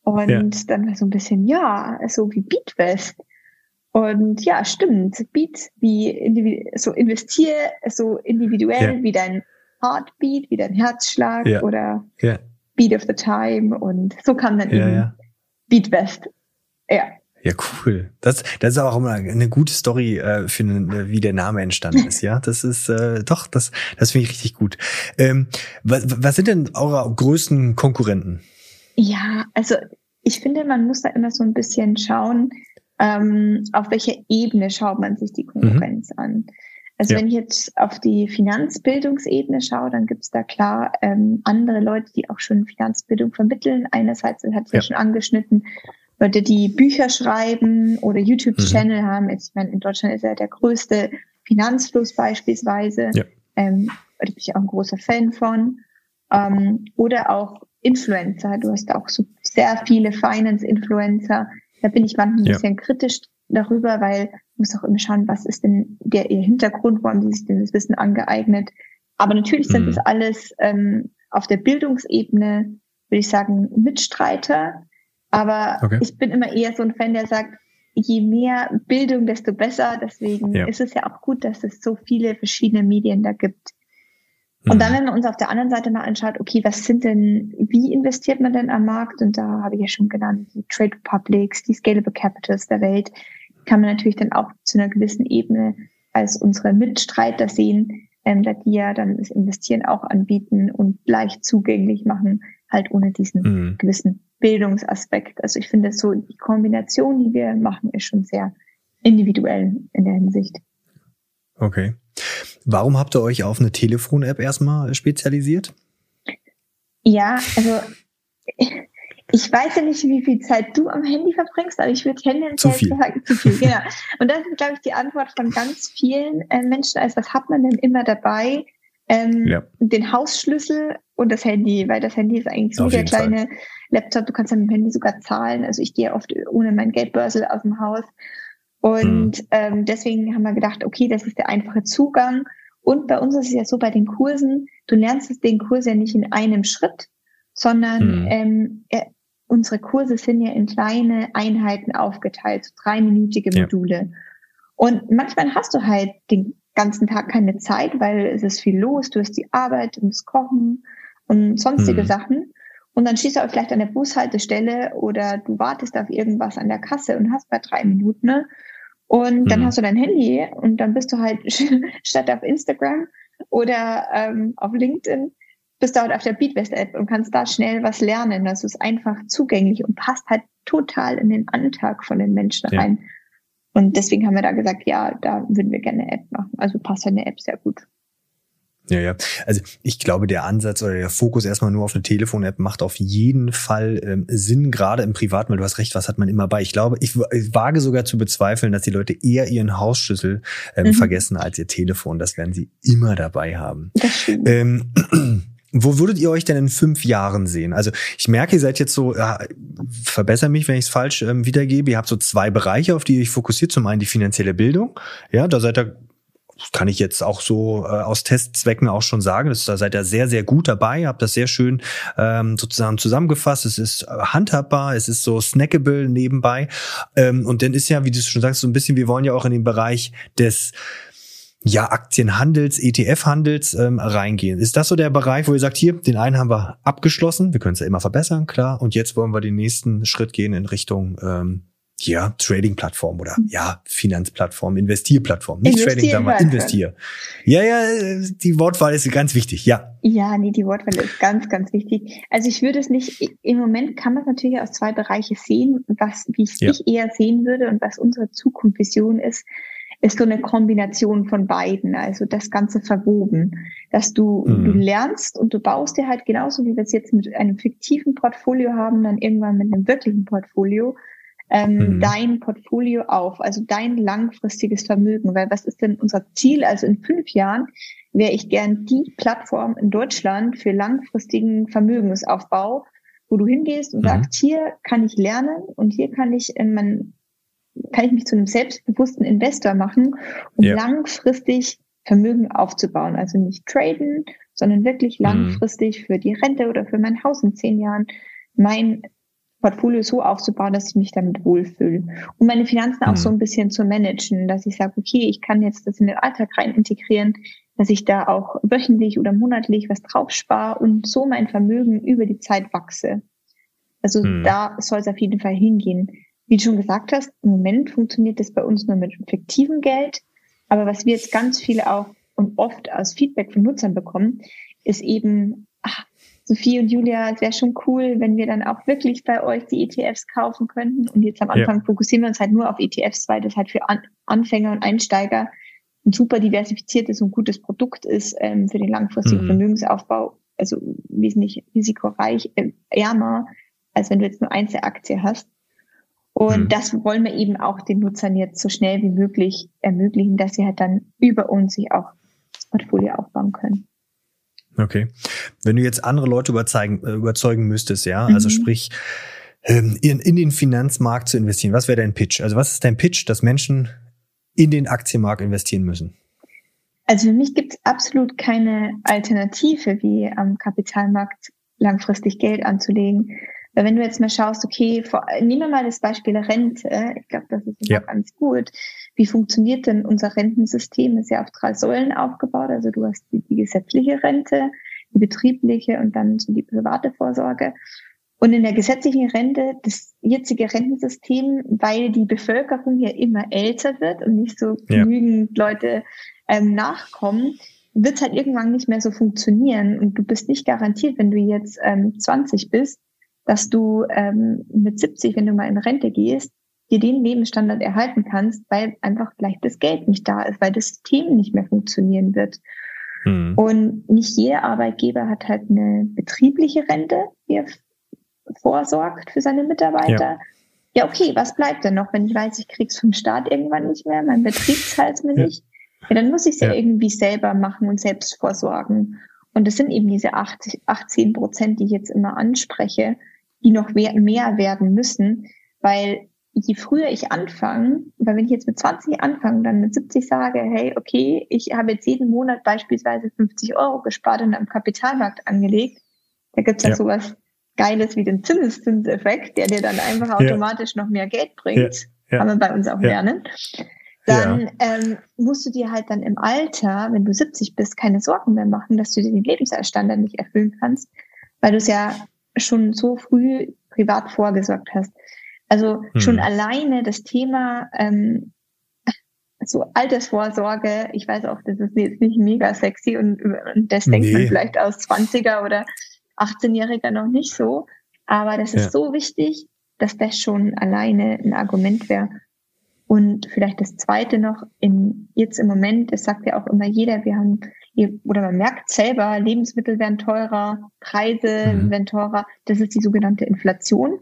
Und ja. dann war so ein bisschen, ja, so wie Beatfest. Und ja, stimmt. Beat wie so investier so individuell ja. wie dein Heartbeat, wie dein Herzschlag oder. Beat of the Time. Und so kam dann eben Beatfest. Ja. Ja, cool. Das, das ist auch immer eine gute Story, äh, für eine, wie der Name entstanden ist. Ja, das ist äh, doch, das, das finde ich richtig gut. Ähm, was, was sind denn eure größten Konkurrenten? Ja, also ich finde, man muss da immer so ein bisschen schauen, ähm, auf welcher Ebene schaut man sich die mhm. Konkurrenz mhm. an. Also ja. wenn ich jetzt auf die Finanzbildungsebene schaue, dann gibt es da klar ähm, andere Leute, die auch schon Finanzbildung vermitteln. Einerseits, das hat ja. ja schon angeschnitten, Leute, die Bücher schreiben oder YouTube-Channel mhm. haben. Jetzt, ich meine, in Deutschland ist ja der größte Finanzfluss beispielsweise. Ja. Ähm, da bin ich auch ein großer Fan von. Ähm, oder auch Influencer. Du hast auch so sehr viele Finance-Influencer. Da bin ich manchmal ein ja. bisschen kritisch darüber, weil du musst auch immer schauen, was ist denn der ihr Hintergrund, wo haben sie sich denn das Wissen angeeignet. Aber natürlich sind mhm. das alles ähm, auf der Bildungsebene, würde ich sagen, Mitstreiter. Aber okay. ich bin immer eher so ein Fan, der sagt, je mehr Bildung, desto besser. Deswegen ja. ist es ja auch gut, dass es so viele verschiedene Medien da gibt. Und mhm. dann, wenn man uns auf der anderen Seite mal anschaut, okay, was sind denn, wie investiert man denn am Markt? Und da habe ich ja schon genannt, die Trade Republics, die Scalable Capitals der Welt, kann man natürlich dann auch zu einer gewissen Ebene als unsere Mitstreiter sehen, ähm, da die ja dann das Investieren auch anbieten und leicht zugänglich machen, halt ohne diesen mhm. gewissen Bildungsaspekt. Also ich finde so die Kombination, die wir machen, ist schon sehr individuell in der Hinsicht. Okay. Warum habt ihr euch auf eine Telefon-App erstmal spezialisiert? Ja, also ich weiß ja nicht, wie viel Zeit du am Handy verbringst, aber ich würde tendenziell zu viel. sagen, zu viel, genau. Und das ist, glaube ich, die Antwort von ganz vielen äh, Menschen. Also was hat man denn immer dabei? Ähm, ja. Den Hausschlüssel und das Handy, weil das Handy ist eigentlich so der kleine Fall. Laptop. Du kannst ja mit dem Handy sogar zahlen. Also ich gehe oft ohne mein Geldbörsel aus dem Haus. Und mhm. ähm, deswegen haben wir gedacht, okay, das ist der einfache Zugang. Und bei uns ist es ja so, bei den Kursen, du lernst den Kurs ja nicht in einem Schritt, sondern mhm. ähm, äh, unsere Kurse sind ja in kleine Einheiten aufgeteilt, so dreiminütige Module. Ja. Und manchmal hast du halt den ganzen Tag keine Zeit, weil es ist viel los, du hast die Arbeit, du musst kochen und sonstige mhm. Sachen. Und dann stehst du auch vielleicht an der Bushaltestelle oder du wartest auf irgendwas an der Kasse und hast bei drei Minuten. Ne? Und dann mhm. hast du dein Handy und dann bist du halt statt auf Instagram oder ähm, auf LinkedIn, bist du halt auf der Beatwest-App und kannst da schnell was lernen. Das ist einfach zugänglich und passt halt total in den Alltag von den Menschen ja. rein. Und deswegen haben wir da gesagt, ja, da würden wir gerne eine App machen. Also passt eine App sehr gut. Ja, ja. Also ich glaube, der Ansatz oder der Fokus erstmal nur auf eine Telefon-App macht auf jeden Fall ähm, Sinn, gerade im Privaten, weil du hast recht, was hat man immer bei. Ich glaube, ich, ich wage sogar zu bezweifeln, dass die Leute eher ihren Hausschlüssel ähm, mhm. vergessen als ihr Telefon. Das werden sie immer dabei haben. Ähm, wo würdet ihr euch denn in fünf Jahren sehen? Also ich merke, ihr seid jetzt so, ja, verbessere mich, wenn ich es falsch ähm, wiedergebe. Ihr habt so zwei Bereiche, auf die ihr euch fokussiert. Zum einen die finanzielle Bildung. Ja, da seid ihr kann ich jetzt auch so äh, aus Testzwecken auch schon sagen. Das, da seid ihr sehr, sehr gut dabei, habt das sehr schön ähm, sozusagen zusammengefasst. Es ist äh, handhabbar, es ist so snackable nebenbei. Ähm, und dann ist ja, wie du schon sagst, so ein bisschen, wir wollen ja auch in den Bereich des ja, Aktienhandels, ETF-Handels ähm, reingehen. Ist das so der Bereich, wo ihr sagt, hier, den einen haben wir abgeschlossen, wir können es ja immer verbessern, klar, und jetzt wollen wir den nächsten Schritt gehen in Richtung ähm, ja, Trading-Plattform oder hm. ja, Finanzplattform, Investierplattform. Nicht Trading, sagen wir Investier. Ja, ja, die Wortwahl ist ganz wichtig, ja. Ja, nee, die Wortwahl ist ganz, ganz wichtig. Also ich würde es nicht, im Moment kann man es natürlich aus zwei Bereiche sehen, was, wie ich, ja. ich eher sehen würde und was unsere Zukunftsvision ist, ist so eine Kombination von beiden, also das Ganze verwoben, dass du, mhm. du lernst und du baust dir halt genauso, wie wir es jetzt mit einem fiktiven Portfolio haben, dann irgendwann mit einem wirklichen Portfolio, ähm, mhm. dein Portfolio auf, also dein langfristiges Vermögen. Weil was ist denn unser Ziel? Also in fünf Jahren wäre ich gern die Plattform in Deutschland für langfristigen Vermögensaufbau. wo du hingehst und mhm. sagst, hier kann ich lernen und hier kann ich in mein, kann ich mich zu einem selbstbewussten Investor machen, um ja. langfristig Vermögen aufzubauen. Also nicht traden, sondern wirklich mhm. langfristig mhm. für die Rente oder für mein Haus in zehn Jahren mein Portfolio so aufzubauen, dass ich mich damit wohlfühle. Und meine Finanzen mhm. auch so ein bisschen zu managen, dass ich sage, okay, ich kann jetzt das in den Alltag rein integrieren, dass ich da auch wöchentlich oder monatlich was drauf spare und so mein Vermögen über die Zeit wachse. Also mhm. da soll es auf jeden Fall hingehen. Wie du schon gesagt hast, im Moment funktioniert das bei uns nur mit fiktivem Geld. Aber was wir jetzt ganz viele auch und oft als Feedback von Nutzern bekommen, ist eben, Sophie und Julia, es wäre schon cool, wenn wir dann auch wirklich bei euch die ETFs kaufen könnten. Und jetzt am Anfang ja. fokussieren wir uns halt nur auf ETFs, weil das halt für An Anfänger und Einsteiger ein super diversifiziertes und gutes Produkt ist ähm, für den langfristigen mhm. Vermögensaufbau. Also wesentlich risikoreich, äh, ärmer, als wenn du jetzt nur Einzelaktie hast. Und mhm. das wollen wir eben auch den Nutzern jetzt so schnell wie möglich ermöglichen, dass sie halt dann über uns sich auch das Portfolio aufbauen können. Okay. Wenn du jetzt andere Leute überzeugen, äh, überzeugen müsstest, ja, also mhm. also sprich, ähm, in, in den Finanzmarkt zu investieren, was wäre dein Pitch? Also was ist dein Pitch, dass Menschen in den Aktienmarkt investieren müssen? Also für mich gibt es absolut keine Alternative, wie am Kapitalmarkt langfristig Geld anzulegen. Weil wenn du jetzt mal schaust, okay, vor, nehmen wir mal das Beispiel Rente. Ich glaube, das ist ja. ganz gut. Wie funktioniert denn unser Rentensystem? Ist ja auf drei Säulen aufgebaut. Also du hast die, die gesetzliche Rente, die betriebliche und dann so die private Vorsorge. Und in der gesetzlichen Rente, das jetzige Rentensystem, weil die Bevölkerung ja immer älter wird und nicht so ja. genügend Leute ähm, nachkommen, wird halt irgendwann nicht mehr so funktionieren. Und du bist nicht garantiert, wenn du jetzt ähm, 20 bist, dass du ähm, mit 70, wenn du mal in Rente gehst, dir den Lebensstandard erhalten kannst, weil einfach vielleicht das Geld nicht da ist, weil das System nicht mehr funktionieren wird. Mhm. Und nicht jeder Arbeitgeber hat halt eine betriebliche Rente, die er vorsorgt für seine Mitarbeiter. Ja. ja, okay, was bleibt denn noch, wenn ich weiß, ich krieg's vom Staat irgendwann nicht mehr, mein Betrieb zahlt mir ja. nicht. Ja, dann muss ich es ja. ja irgendwie selber machen und selbst vorsorgen. Und das sind eben diese 80, 18 Prozent, die ich jetzt immer anspreche, die noch mehr, mehr werden müssen, weil je früher ich anfange, weil wenn ich jetzt mit 20 anfange, dann mit 70 sage, hey, okay, ich habe jetzt jeden Monat beispielsweise 50 Euro gespart und am Kapitalmarkt angelegt, da gibt's ja, ja sowas Geiles wie den Zinseszinseffekt, der dir dann einfach automatisch ja. noch mehr Geld bringt. Ja. Kann man bei uns auch lernen. Dann ähm, musst du dir halt dann im Alter, wenn du 70 bist, keine Sorgen mehr machen, dass du dir den Lebensstandard nicht erfüllen kannst, weil du es ja schon so früh privat vorgesorgt hast. Also hm. schon alleine das Thema ähm, so Altersvorsorge, ich weiß auch, das ist jetzt nicht mega sexy und, und das denkt nee. man vielleicht aus 20er oder 18-Jähriger noch nicht so. Aber das ist ja. so wichtig, dass das schon alleine ein Argument wäre. Und vielleicht das zweite noch, in, jetzt im Moment, das sagt ja auch immer jeder, wir haben oder man merkt selber, Lebensmittel werden teurer, Preise mhm. werden teurer. Das ist die sogenannte Inflation.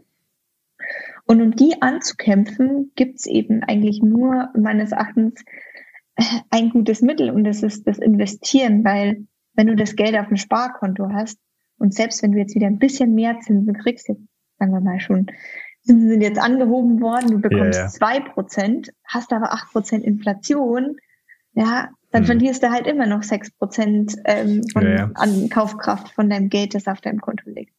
Und um die anzukämpfen, gibt's eben eigentlich nur meines Erachtens äh, ein gutes Mittel und das ist das Investieren, weil wenn du das Geld auf dem Sparkonto hast und selbst wenn du jetzt wieder ein bisschen mehr Zinsen kriegst, jetzt sagen wir mal schon, Zinsen sind jetzt angehoben worden, du bekommst zwei ja. Prozent, hast aber acht Prozent Inflation, ja, dann hm. verlierst du halt immer noch sechs Prozent ähm, von, ja, ja. an Kaufkraft von deinem Geld, das auf deinem Konto liegt.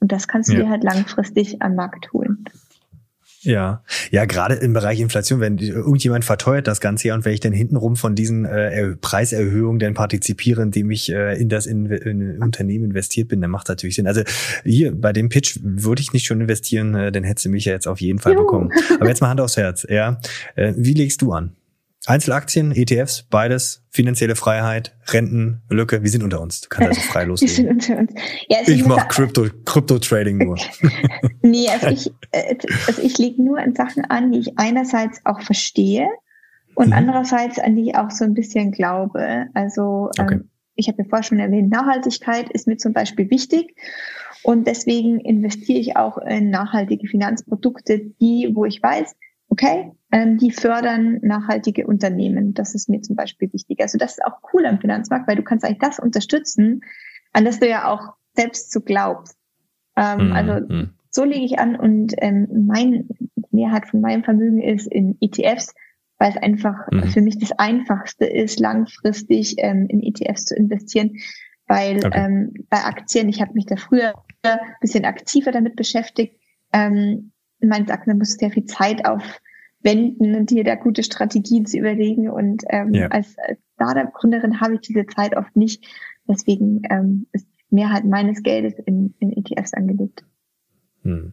Und das kannst du ja. dir halt langfristig am Markt holen. Ja, ja, gerade im Bereich Inflation, wenn irgendjemand verteuert das Ganze ja und wenn ich dann hintenrum von diesen äh, Preiserhöhungen dann partizipiere, indem ich äh, in das in, in Unternehmen investiert bin, dann macht das natürlich Sinn. Also hier bei dem Pitch würde ich nicht schon investieren, äh, dann hättest du mich ja jetzt auf jeden Fall Juhu. bekommen. Aber jetzt mal Hand aufs Herz, ja. Äh, wie legst du an? Einzelaktien, ETFs, beides, finanzielle Freiheit, Rentenlücke, wir sind unter uns. Du kannst also frei loslegen. wir sind unter uns. Ja, also ich mache Crypto, Crypto Trading nur. nee, also ich, äh, also ich lege nur in Sachen an, die ich einerseits auch verstehe und mhm. andererseits an die ich auch so ein bisschen glaube. Also okay. ähm, ich habe ja vorher schon erwähnt, Nachhaltigkeit ist mir zum Beispiel wichtig. Und deswegen investiere ich auch in nachhaltige Finanzprodukte, die, wo ich weiß, okay, die fördern nachhaltige Unternehmen. Das ist mir zum Beispiel wichtig. Also das ist auch cool am Finanzmarkt, weil du kannst eigentlich das unterstützen, an das du ja auch selbst so glaubst. Ähm, mhm. Also mhm. so lege ich an und ähm, mein Mehrheit von meinem Vermögen ist in ETFs, weil es einfach mhm. für mich das Einfachste ist, langfristig ähm, in ETFs zu investieren. Weil okay. ähm, bei Aktien, ich habe mich da früher ein bisschen aktiver damit beschäftigt, ähm, meines Erachtens, da muss sehr viel Zeit aufwenden und dir da gute Strategien zu überlegen. Und ähm, ja. als, als Startup-Gründerin habe ich diese Zeit oft nicht. Deswegen ähm, ist Mehrheit meines Geldes in, in ETFs angelegt. Hm.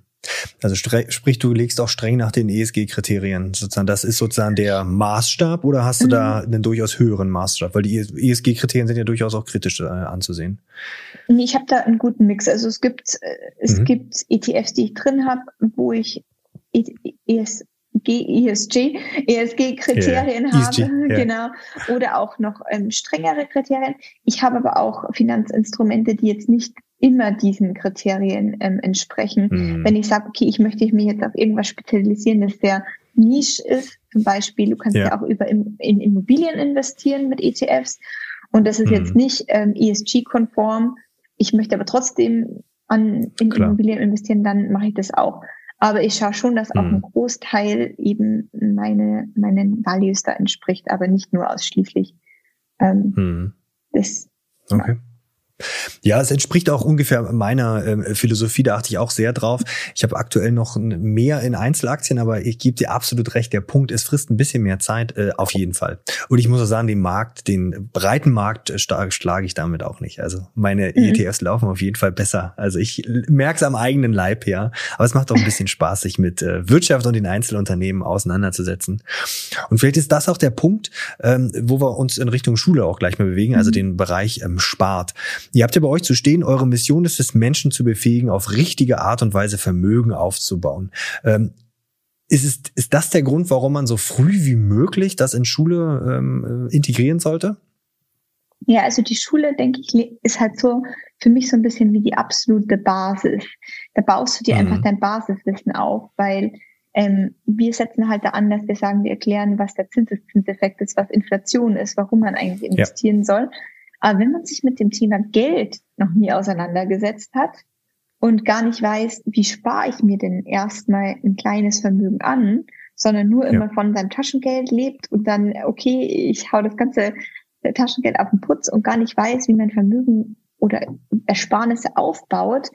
Also sprich, du legst auch streng nach den ESG-Kriterien sozusagen. Das ist sozusagen der Maßstab oder hast du mhm. da einen durchaus höheren Maßstab? Weil die ESG-Kriterien sind ja durchaus auch kritisch äh, anzusehen. Ich habe da einen guten Mix. Also es gibt äh, es mhm. gibt ETFs, die ich drin habe, wo ich ES, ESG, ESG-Kriterien yeah. habe, ESG, yeah. genau, oder auch noch ähm, strengere Kriterien. Ich habe aber auch Finanzinstrumente, die jetzt nicht immer diesen Kriterien ähm, entsprechen. Mm. Wenn ich sage, okay, ich möchte mich jetzt auf irgendwas spezialisieren, das sehr Nische ist, zum Beispiel, du kannst yeah. ja auch über in, in, Immobilien investieren mit ETFs und das ist mm. jetzt nicht ähm, ESG-konform. Ich möchte aber trotzdem an in Klar. Immobilien investieren, dann mache ich das auch. Aber ich schaue schon, dass auch ein mhm. Großteil eben meine, meinen Values da entspricht, aber nicht nur ausschließlich. Ähm, mhm. das, okay. Ja, es entspricht auch ungefähr meiner äh, Philosophie, da achte ich auch sehr drauf. Ich habe aktuell noch mehr in Einzelaktien, aber ich gebe dir absolut recht, der Punkt, es frisst ein bisschen mehr Zeit, äh, auf jeden Fall. Und ich muss auch sagen, den Markt, den breiten Markt äh, schlage ich damit auch nicht. Also meine mhm. ETFs laufen auf jeden Fall besser. Also ich merke es am eigenen Leib, ja. Aber es macht auch ein bisschen Spaß, sich mit äh, Wirtschaft und den Einzelunternehmen auseinanderzusetzen. Und vielleicht ist das auch der Punkt, ähm, wo wir uns in Richtung Schule auch gleich mal bewegen, also mhm. den Bereich ähm, Spart. Ihr habt ja bei euch zu stehen, eure Mission ist es, Menschen zu befähigen, auf richtige Art und Weise Vermögen aufzubauen. Ähm, ist, es, ist das der Grund, warum man so früh wie möglich das in Schule ähm, integrieren sollte? Ja, also die Schule, denke ich, ist halt so für mich so ein bisschen wie die absolute Basis. Da baust du dir mhm. einfach dein Basiswissen auf, weil ähm, wir setzen halt da an, dass wir sagen, wir erklären, was der Zinseszinseffekt ist, was Inflation ist, warum man eigentlich investieren ja. soll. Aber wenn man sich mit dem Thema Geld noch nie auseinandergesetzt hat und gar nicht weiß, wie spare ich mir denn erstmal ein kleines Vermögen an, sondern nur immer ja. von seinem Taschengeld lebt und dann, okay, ich hau das ganze Taschengeld auf den Putz und gar nicht weiß, wie mein Vermögen oder Ersparnisse aufbaut,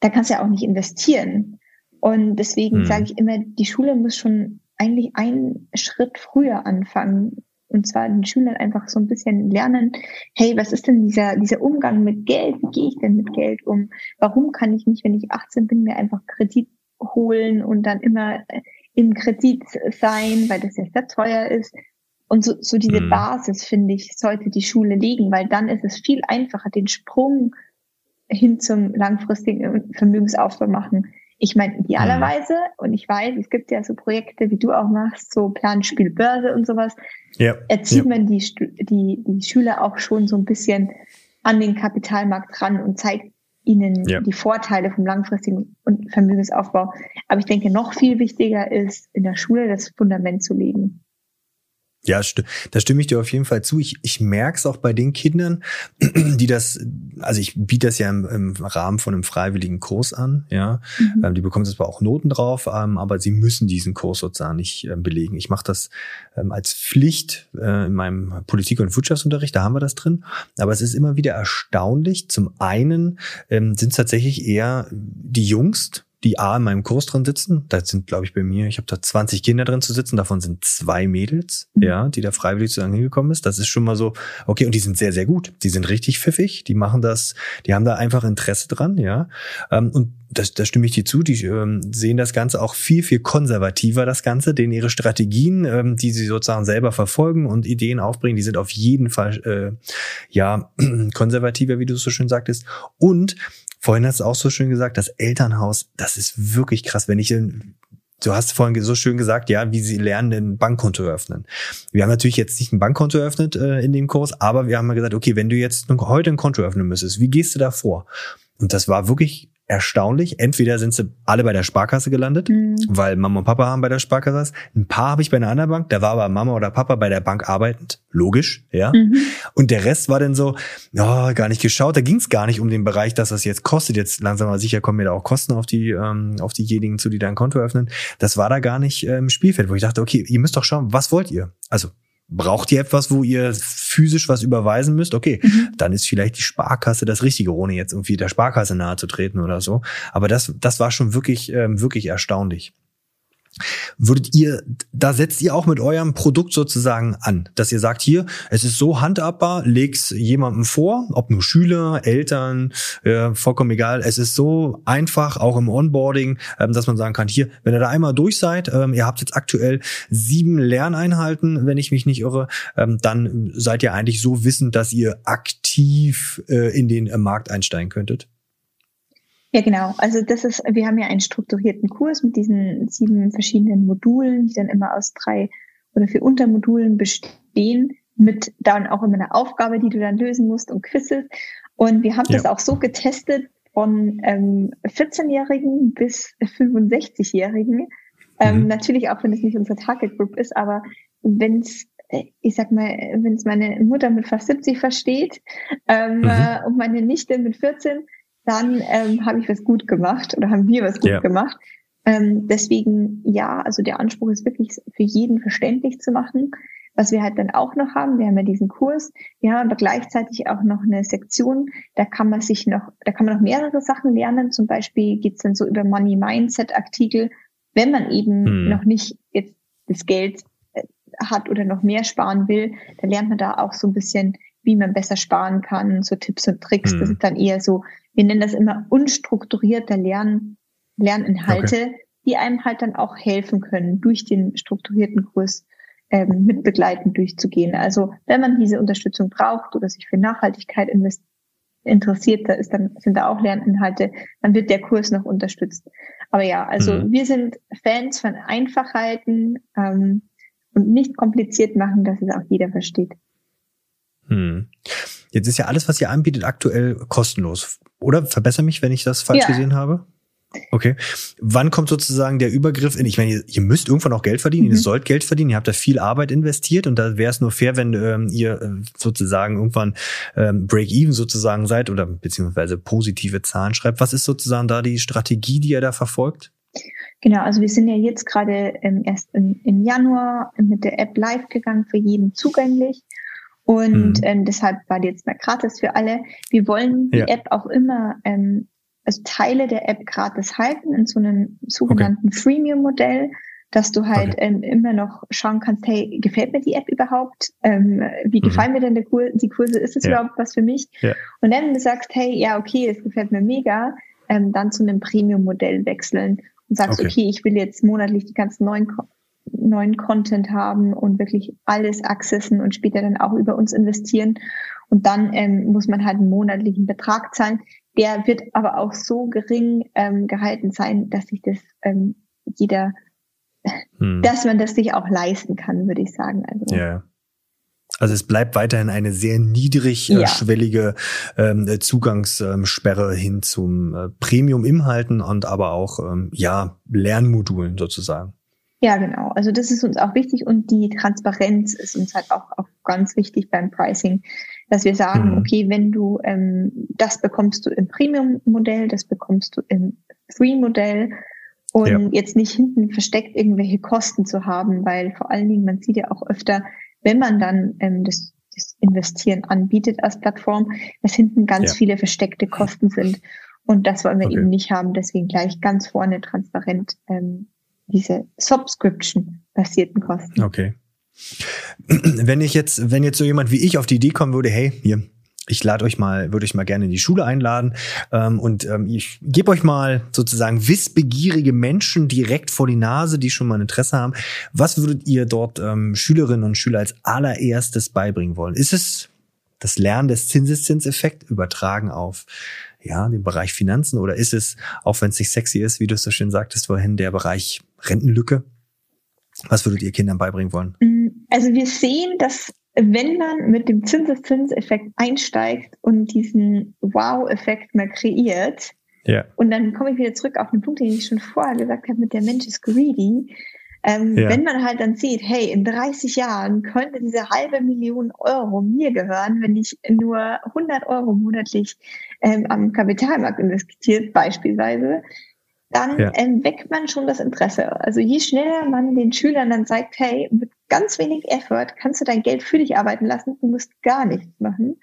da kannst du ja auch nicht investieren. Und deswegen hm. sage ich immer, die Schule muss schon eigentlich einen Schritt früher anfangen, und zwar den Schülern einfach so ein bisschen lernen, hey, was ist denn dieser, dieser Umgang mit Geld? Wie gehe ich denn mit Geld um? Warum kann ich nicht, wenn ich 18 bin, mir einfach Kredit holen und dann immer äh, im Kredit sein, weil das ja sehr teuer ist? Und so, so diese mhm. Basis, finde ich, sollte die Schule legen, weil dann ist es viel einfacher, den Sprung hin zum langfristigen Vermögensaufbau machen. Ich meine, idealerweise, mhm. und ich weiß, es gibt ja so Projekte, wie du auch machst, so Planspiel Börse und sowas, ja. erzieht ja. man die, die, die Schüler auch schon so ein bisschen an den Kapitalmarkt ran und zeigt ihnen ja. die Vorteile vom langfristigen Vermögensaufbau. Aber ich denke, noch viel wichtiger ist, in der Schule das Fundament zu legen. Ja, da stimme ich dir auf jeden Fall zu. Ich, ich merke es auch bei den Kindern, die das, also ich biete das ja im, im Rahmen von einem freiwilligen Kurs an, ja. Mhm. Ähm, die bekommen zwar auch Noten drauf, ähm, aber sie müssen diesen Kurs sozusagen nicht ähm, belegen. Ich mache das ähm, als Pflicht äh, in meinem Politik- und Wirtschaftsunterricht, da haben wir das drin. Aber es ist immer wieder erstaunlich. Zum einen ähm, sind es tatsächlich eher die Jungs, die A in meinem Kurs drin sitzen. Da sind, glaube ich, bei mir, ich habe da 20 Kinder drin zu sitzen, davon sind zwei Mädels, mhm. ja, die da freiwillig zu hingekommen ist. Das ist schon mal so, okay, und die sind sehr, sehr gut. Die sind richtig pfiffig, die machen das, die haben da einfach Interesse dran, ja. Ähm, und das, da stimme ich dir zu, die ähm, sehen das Ganze auch viel, viel konservativer, das Ganze, denen ihre Strategien, ähm, die sie sozusagen selber verfolgen und Ideen aufbringen, die sind auf jeden Fall äh, ja konservativer, wie du so schön sagtest. Und Vorhin hast du auch so schön gesagt, das Elternhaus, das ist wirklich krass. Wenn ich Du hast vorhin so schön gesagt, ja, wie sie lernen, ein Bankkonto eröffnen. Wir haben natürlich jetzt nicht ein Bankkonto eröffnet äh, in dem Kurs, aber wir haben mal gesagt, okay, wenn du jetzt heute ein Konto öffnen müsstest, wie gehst du da vor? Und das war wirklich erstaunlich. Entweder sind sie alle bei der Sparkasse gelandet, mhm. weil Mama und Papa haben bei der Sparkasse. Ein paar habe ich bei einer anderen Bank, da war aber Mama oder Papa bei der Bank arbeitend. Logisch, ja. Mhm. Und der Rest war dann so, oh, gar nicht geschaut. Da ging es gar nicht um den Bereich, dass das jetzt kostet. Jetzt langsam mal sicher kommen mir da auch Kosten auf die, ähm, auf diejenigen zu, die da ein Konto öffnen. Das war da gar nicht äh, im Spielfeld, wo ich dachte, okay, ihr müsst doch schauen, was wollt ihr? Also Braucht ihr etwas, wo ihr physisch was überweisen müsst? Okay, mhm. dann ist vielleicht die Sparkasse das Richtige, ohne jetzt irgendwie der Sparkasse nahe zu treten oder so. Aber das, das war schon wirklich, ähm, wirklich erstaunlich. Würdet ihr, da setzt ihr auch mit eurem Produkt sozusagen an, dass ihr sagt, hier, es ist so handhabbar, leg's jemandem vor, ob nur Schüler, Eltern, äh, vollkommen egal. Es ist so einfach, auch im Onboarding, ähm, dass man sagen kann, hier, wenn ihr da einmal durch seid, ähm, ihr habt jetzt aktuell sieben Lerneinheiten, wenn ich mich nicht irre, ähm, dann seid ihr eigentlich so wissend, dass ihr aktiv äh, in den äh, Markt einsteigen könntet. Ja, genau. Also das ist, wir haben ja einen strukturierten Kurs mit diesen sieben verschiedenen Modulen, die dann immer aus drei oder vier Untermodulen bestehen, mit dann auch immer eine Aufgabe, die du dann lösen musst und Quizzes. Und wir haben ja. das auch so getestet von ähm, 14-Jährigen bis 65-Jährigen. Ähm, mhm. Natürlich auch, wenn es nicht unsere Target Group ist, aber wenn es äh, ich sag mal, wenn es meine Mutter mit fast 70 versteht ähm, mhm. äh, und meine Nichte mit 14, dann ähm, habe ich was gut gemacht oder haben wir was gut ja. gemacht. Ähm, deswegen, ja, also der Anspruch ist wirklich für jeden verständlich zu machen. Was wir halt dann auch noch haben, wir haben ja diesen Kurs, wir haben aber gleichzeitig auch noch eine Sektion, da kann man sich noch, da kann man noch mehrere Sachen lernen. Zum Beispiel geht's dann so über Money Mindset Artikel, wenn man eben hm. noch nicht jetzt das Geld äh, hat oder noch mehr sparen will, dann lernt man da auch so ein bisschen, wie man besser sparen kann, so Tipps und Tricks. Hm. Das ist dann eher so wir nennen das immer unstrukturierte Lern Lerninhalte, okay. die einem halt dann auch helfen können, durch den strukturierten Kurs ähm, mit begleitend durchzugehen. Also wenn man diese Unterstützung braucht oder sich für Nachhaltigkeit interessiert, da ist dann, sind da auch Lerninhalte, dann wird der Kurs noch unterstützt. Aber ja, also mhm. wir sind Fans von Einfachheiten ähm, und nicht kompliziert machen, dass es auch jeder versteht. Hm. Jetzt ist ja alles, was ihr anbietet, aktuell kostenlos. Oder? Verbessere mich, wenn ich das falsch ja. gesehen habe. Okay. Wann kommt sozusagen der Übergriff in, ich meine, ihr, ihr müsst irgendwann auch Geld verdienen, mhm. ihr sollt Geld verdienen, ihr habt da viel Arbeit investiert und da wäre es nur fair, wenn ähm, ihr äh, sozusagen irgendwann ähm, Break-Even sozusagen seid oder beziehungsweise positive Zahlen schreibt. Was ist sozusagen da die Strategie, die ihr da verfolgt? Genau, also wir sind ja jetzt gerade ähm, erst im, im Januar mit der App live gegangen, für jeden zugänglich. Und mhm. ähm, deshalb war die jetzt mal gratis für alle. Wir wollen die ja. App auch immer, ähm, also Teile der App gratis halten in so einem sogenannten okay. Freemium-Modell, dass du halt okay. ähm, immer noch schauen kannst, hey, gefällt mir die App überhaupt? Ähm, wie mhm. gefallen mir denn die, Kur die Kurse? Ist es ja. überhaupt was für mich? Ja. Und dann, wenn du sagst, hey, ja, okay, es gefällt mir mega, ähm, dann zu einem Premium-Modell wechseln und sagst, okay. okay, ich will jetzt monatlich die ganzen neuen neuen Content haben und wirklich alles accessen und später dann auch über uns investieren. Und dann ähm, muss man halt einen monatlichen Betrag zahlen. Der wird aber auch so gering ähm, gehalten sein, dass sich das ähm, jeder, hm. dass man das sich auch leisten kann, würde ich sagen. Also, ja. Also es bleibt weiterhin eine sehr niedrigschwellige ja. ähm, Zugangssperre hin zum äh, Premium-Inhalten und aber auch ähm, ja Lernmodulen sozusagen. Ja, genau. Also das ist uns auch wichtig und die Transparenz ist uns halt auch, auch ganz wichtig beim Pricing, dass wir sagen, mhm. okay, wenn du ähm, das bekommst du im Premium-Modell, das bekommst du im Free-Modell und ja. jetzt nicht hinten versteckt irgendwelche Kosten zu haben, weil vor allen Dingen man sieht ja auch öfter, wenn man dann ähm, das, das Investieren anbietet als Plattform, dass hinten ganz ja. viele versteckte Kosten sind. Und das wollen wir okay. eben nicht haben. Deswegen gleich ganz vorne transparent ähm, diese Subscription-basierten Kosten. Okay. Wenn ich jetzt, wenn jetzt so jemand wie ich auf die Idee kommen würde, hey, hier, ich lade euch mal, würde euch mal gerne in die Schule einladen ähm, und ähm, ich gebe euch mal sozusagen wissbegierige Menschen direkt vor die Nase, die schon mal ein Interesse haben. Was würdet ihr dort ähm, Schülerinnen und Schüler als allererstes beibringen wollen? Ist es das Lernen des Zinseszinseffekt übertragen auf ja, den Bereich Finanzen oder ist es, auch wenn es nicht sexy ist, wie du es so schön sagtest vorhin, der Bereich Rentenlücke? Was würdet ihr Kindern beibringen wollen? Mm, also wir sehen, dass wenn man mit dem Zinseszinseffekt einsteigt und diesen Wow-Effekt mal kreiert, Ja. Und dann komme ich wieder zurück auf den Punkt, den ich schon vorher gesagt habe, mit der Mensch ist greedy. Ähm, ja. Wenn man halt dann sieht, hey, in 30 Jahren könnte diese halbe Million Euro mir gehören, wenn ich nur 100 Euro monatlich ähm, am Kapitalmarkt investiert, beispielsweise, dann ja. ähm, weckt man schon das Interesse. Also je schneller man den Schülern dann sagt, hey, mit ganz wenig Effort kannst du dein Geld für dich arbeiten lassen, du musst gar nichts machen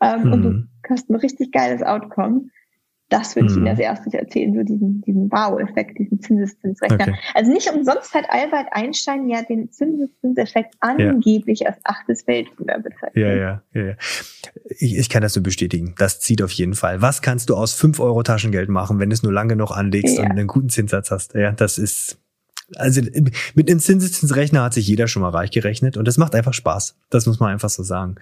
ähm, mhm. und du mhm. hast ein richtig geiles Outcome, das würde ich Ihnen mhm. als erstes erzählen, so diesen, diesen Wow-Effekt, diesen Zinseszinsrechner. Okay. Also nicht umsonst hat Albert Einstein ja den Zinseszinseffekt angeblich ja. als achtes Weltwunder bezeichnet. Ja, ja, ja. ja. Ich, ich kann das so bestätigen. Das zieht auf jeden Fall. Was kannst du aus fünf Euro Taschengeld machen, wenn du es nur lange noch anlegst ja. und einen guten Zinssatz hast? Ja, das ist also mit einem Zinseszinsrechner hat sich jeder schon mal reich gerechnet und das macht einfach Spaß. Das muss man einfach so sagen.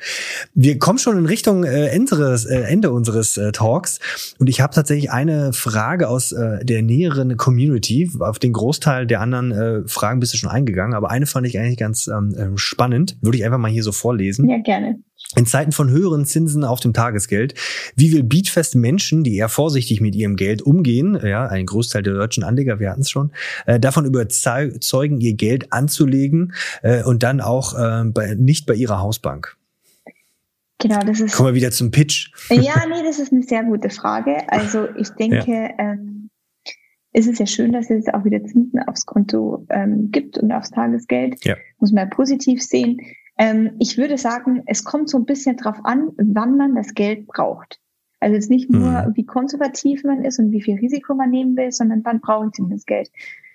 Wir kommen schon in Richtung äh, Ende, äh, Ende unseres äh, Talks und ich habe tatsächlich eine Frage aus äh, der näheren Community. Auf den Großteil der anderen äh, Fragen bist du schon eingegangen, aber eine fand ich eigentlich ganz ähm, ähm spannend. Würde ich einfach mal hier so vorlesen. Ja, gerne. In Zeiten von höheren Zinsen auf dem Tagesgeld, wie will Beatfest Menschen, die eher vorsichtig mit ihrem Geld umgehen, ja, ein Großteil der deutschen Anleger, wir hatten es schon, äh, davon überzeugen, ihr Geld anzulegen äh, und dann auch äh, bei, nicht bei ihrer Hausbank? Genau, das ist. Kommen wir wieder zum Pitch. Ja, nee, das ist eine sehr gute Frage. Also ich denke, ja. ähm, es ist ja schön, dass es auch wieder Zinsen aufs Konto ähm, gibt und aufs Tagesgeld. Ja. Muss man ja positiv sehen. Ähm, ich würde sagen, es kommt so ein bisschen drauf an, wann man das Geld braucht. Also jetzt nicht nur, mhm. wie konservativ man ist und wie viel Risiko man nehmen will, sondern wann brauche ich denn das Geld?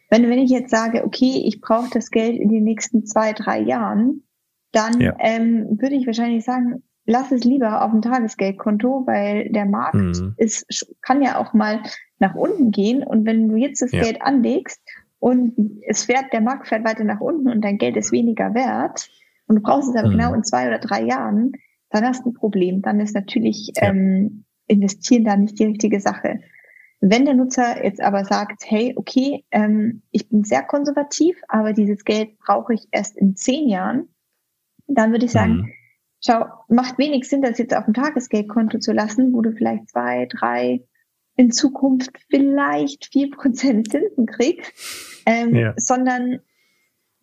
Wenn, wenn ich jetzt sage, okay, ich brauche das Geld in den nächsten zwei, drei Jahren, dann ja. ähm, würde ich wahrscheinlich sagen, lass es lieber auf dem Tagesgeldkonto, weil der Markt mhm. ist, kann ja auch mal nach unten gehen. Und wenn du jetzt das ja. Geld anlegst und es fährt, der Markt fährt weiter nach unten und dein Geld ist weniger wert, und du brauchst es aber mhm. genau in zwei oder drei Jahren, dann hast du ein Problem. Dann ist natürlich ja. ähm, investieren da nicht die richtige Sache. Wenn der Nutzer jetzt aber sagt, hey, okay, ähm, ich bin sehr konservativ, aber dieses Geld brauche ich erst in zehn Jahren, dann würde ich sagen, mhm. schau, macht wenig Sinn, das jetzt auf dem Tagesgeldkonto zu lassen, wo du vielleicht zwei, drei, in Zukunft vielleicht vier Prozent Zinsen kriegst, ähm, ja. sondern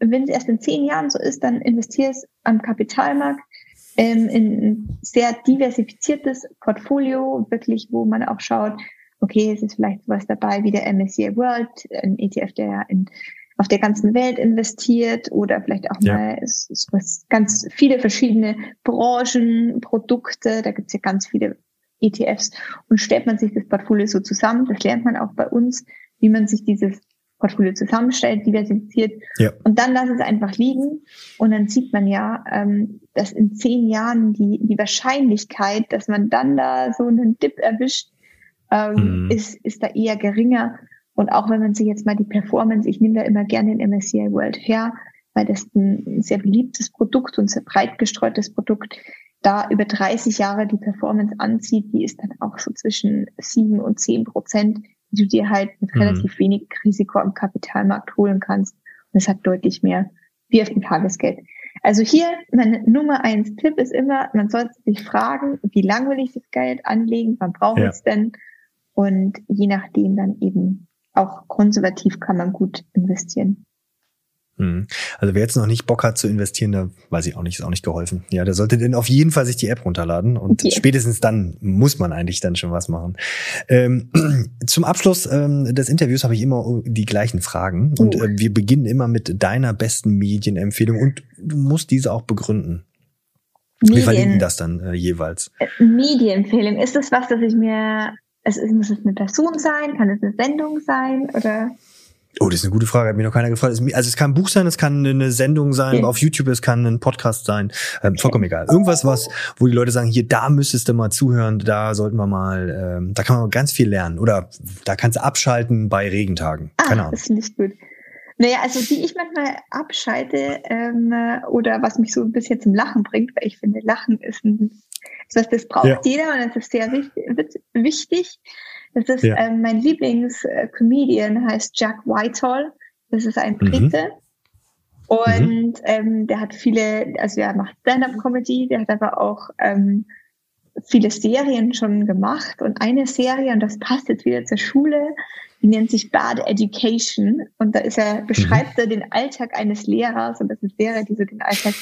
wenn es erst in zehn Jahren so ist, dann investier es am Kapitalmarkt ähm, in ein sehr diversifiziertes Portfolio, wirklich, wo man auch schaut, okay, es ist vielleicht sowas dabei wie der MSCI World, ein ETF, der in, auf der ganzen Welt investiert oder vielleicht auch ja. mal es, es, ganz viele verschiedene Branchen, Produkte, da gibt es ja ganz viele ETFs und stellt man sich das Portfolio so zusammen, das lernt man auch bei uns, wie man sich dieses Portfolio zusammenstellt, diversifiziert ja. und dann lass es einfach liegen und dann sieht man ja, ähm, dass in zehn Jahren die, die Wahrscheinlichkeit, dass man dann da so einen Dip erwischt, ähm, mhm. ist, ist da eher geringer. Und auch wenn man sich jetzt mal die Performance, ich nehme da immer gerne den MSCI World her, weil das ein sehr beliebtes Produkt und sehr breit gestreutes Produkt, da über 30 Jahre die Performance anzieht, die ist dann auch so zwischen sieben und zehn Prozent die du dir halt mit mhm. relativ wenig Risiko am Kapitalmarkt holen kannst. Und es hat deutlich mehr wie auf dem Tagesgeld. Also hier, mein Nummer eins Tipp ist immer, man sollte sich fragen, wie lange will ich das Geld anlegen, wann brauche ja. ich es denn? Und je nachdem dann eben auch konservativ kann man gut investieren. Mhm. Also wer jetzt noch nicht Bock hat zu investieren, da weiß ich auch nicht, ist auch nicht geholfen. Ja, der sollte denn auf jeden Fall sich die App runterladen und okay. spätestens dann muss man eigentlich dann schon was machen. Ähm, zum Abschluss ähm, des Interviews habe ich immer die gleichen Fragen und uh. äh, wir beginnen immer mit deiner besten Medienempfehlung und du musst diese auch begründen. Medien. Wir verlinken das dann äh, jeweils. Äh, Medienempfehlung, ist das was, dass ich mir, es muss es eine Person sein, kann es eine Sendung sein oder? Oh, das ist eine gute Frage, hat mir noch keiner gefragt. Also es kann ein Buch sein, es kann eine Sendung sein, auf YouTube, es kann ein Podcast sein, ähm, vollkommen egal. Irgendwas, was, wo die Leute sagen, hier, da müsstest du mal zuhören, da sollten wir mal, ähm, da kann man ganz viel lernen. Oder da kannst du abschalten bei Regentagen. Ah, Keine Ahnung. Das finde ich gut. Naja, also die ich manchmal abschalte ähm, oder was mich so ein bisschen zum Lachen bringt, weil ich finde, Lachen ist ein, das, das braucht ja. jeder und das ist sehr wichtig. Das ist ja. ähm, mein Lieblingscomedian, heißt Jack Whitehall. Das ist ein mhm. Brite. Mhm. Und ähm, der hat viele, also er macht Stand-up-Comedy, der hat aber auch ähm, viele Serien schon gemacht und eine Serie, und das passt jetzt wieder zur Schule, die nennt sich Bad Education und da ist er, beschreibt mhm. er den Alltag eines Lehrers und das ist Serie, die so den Alltag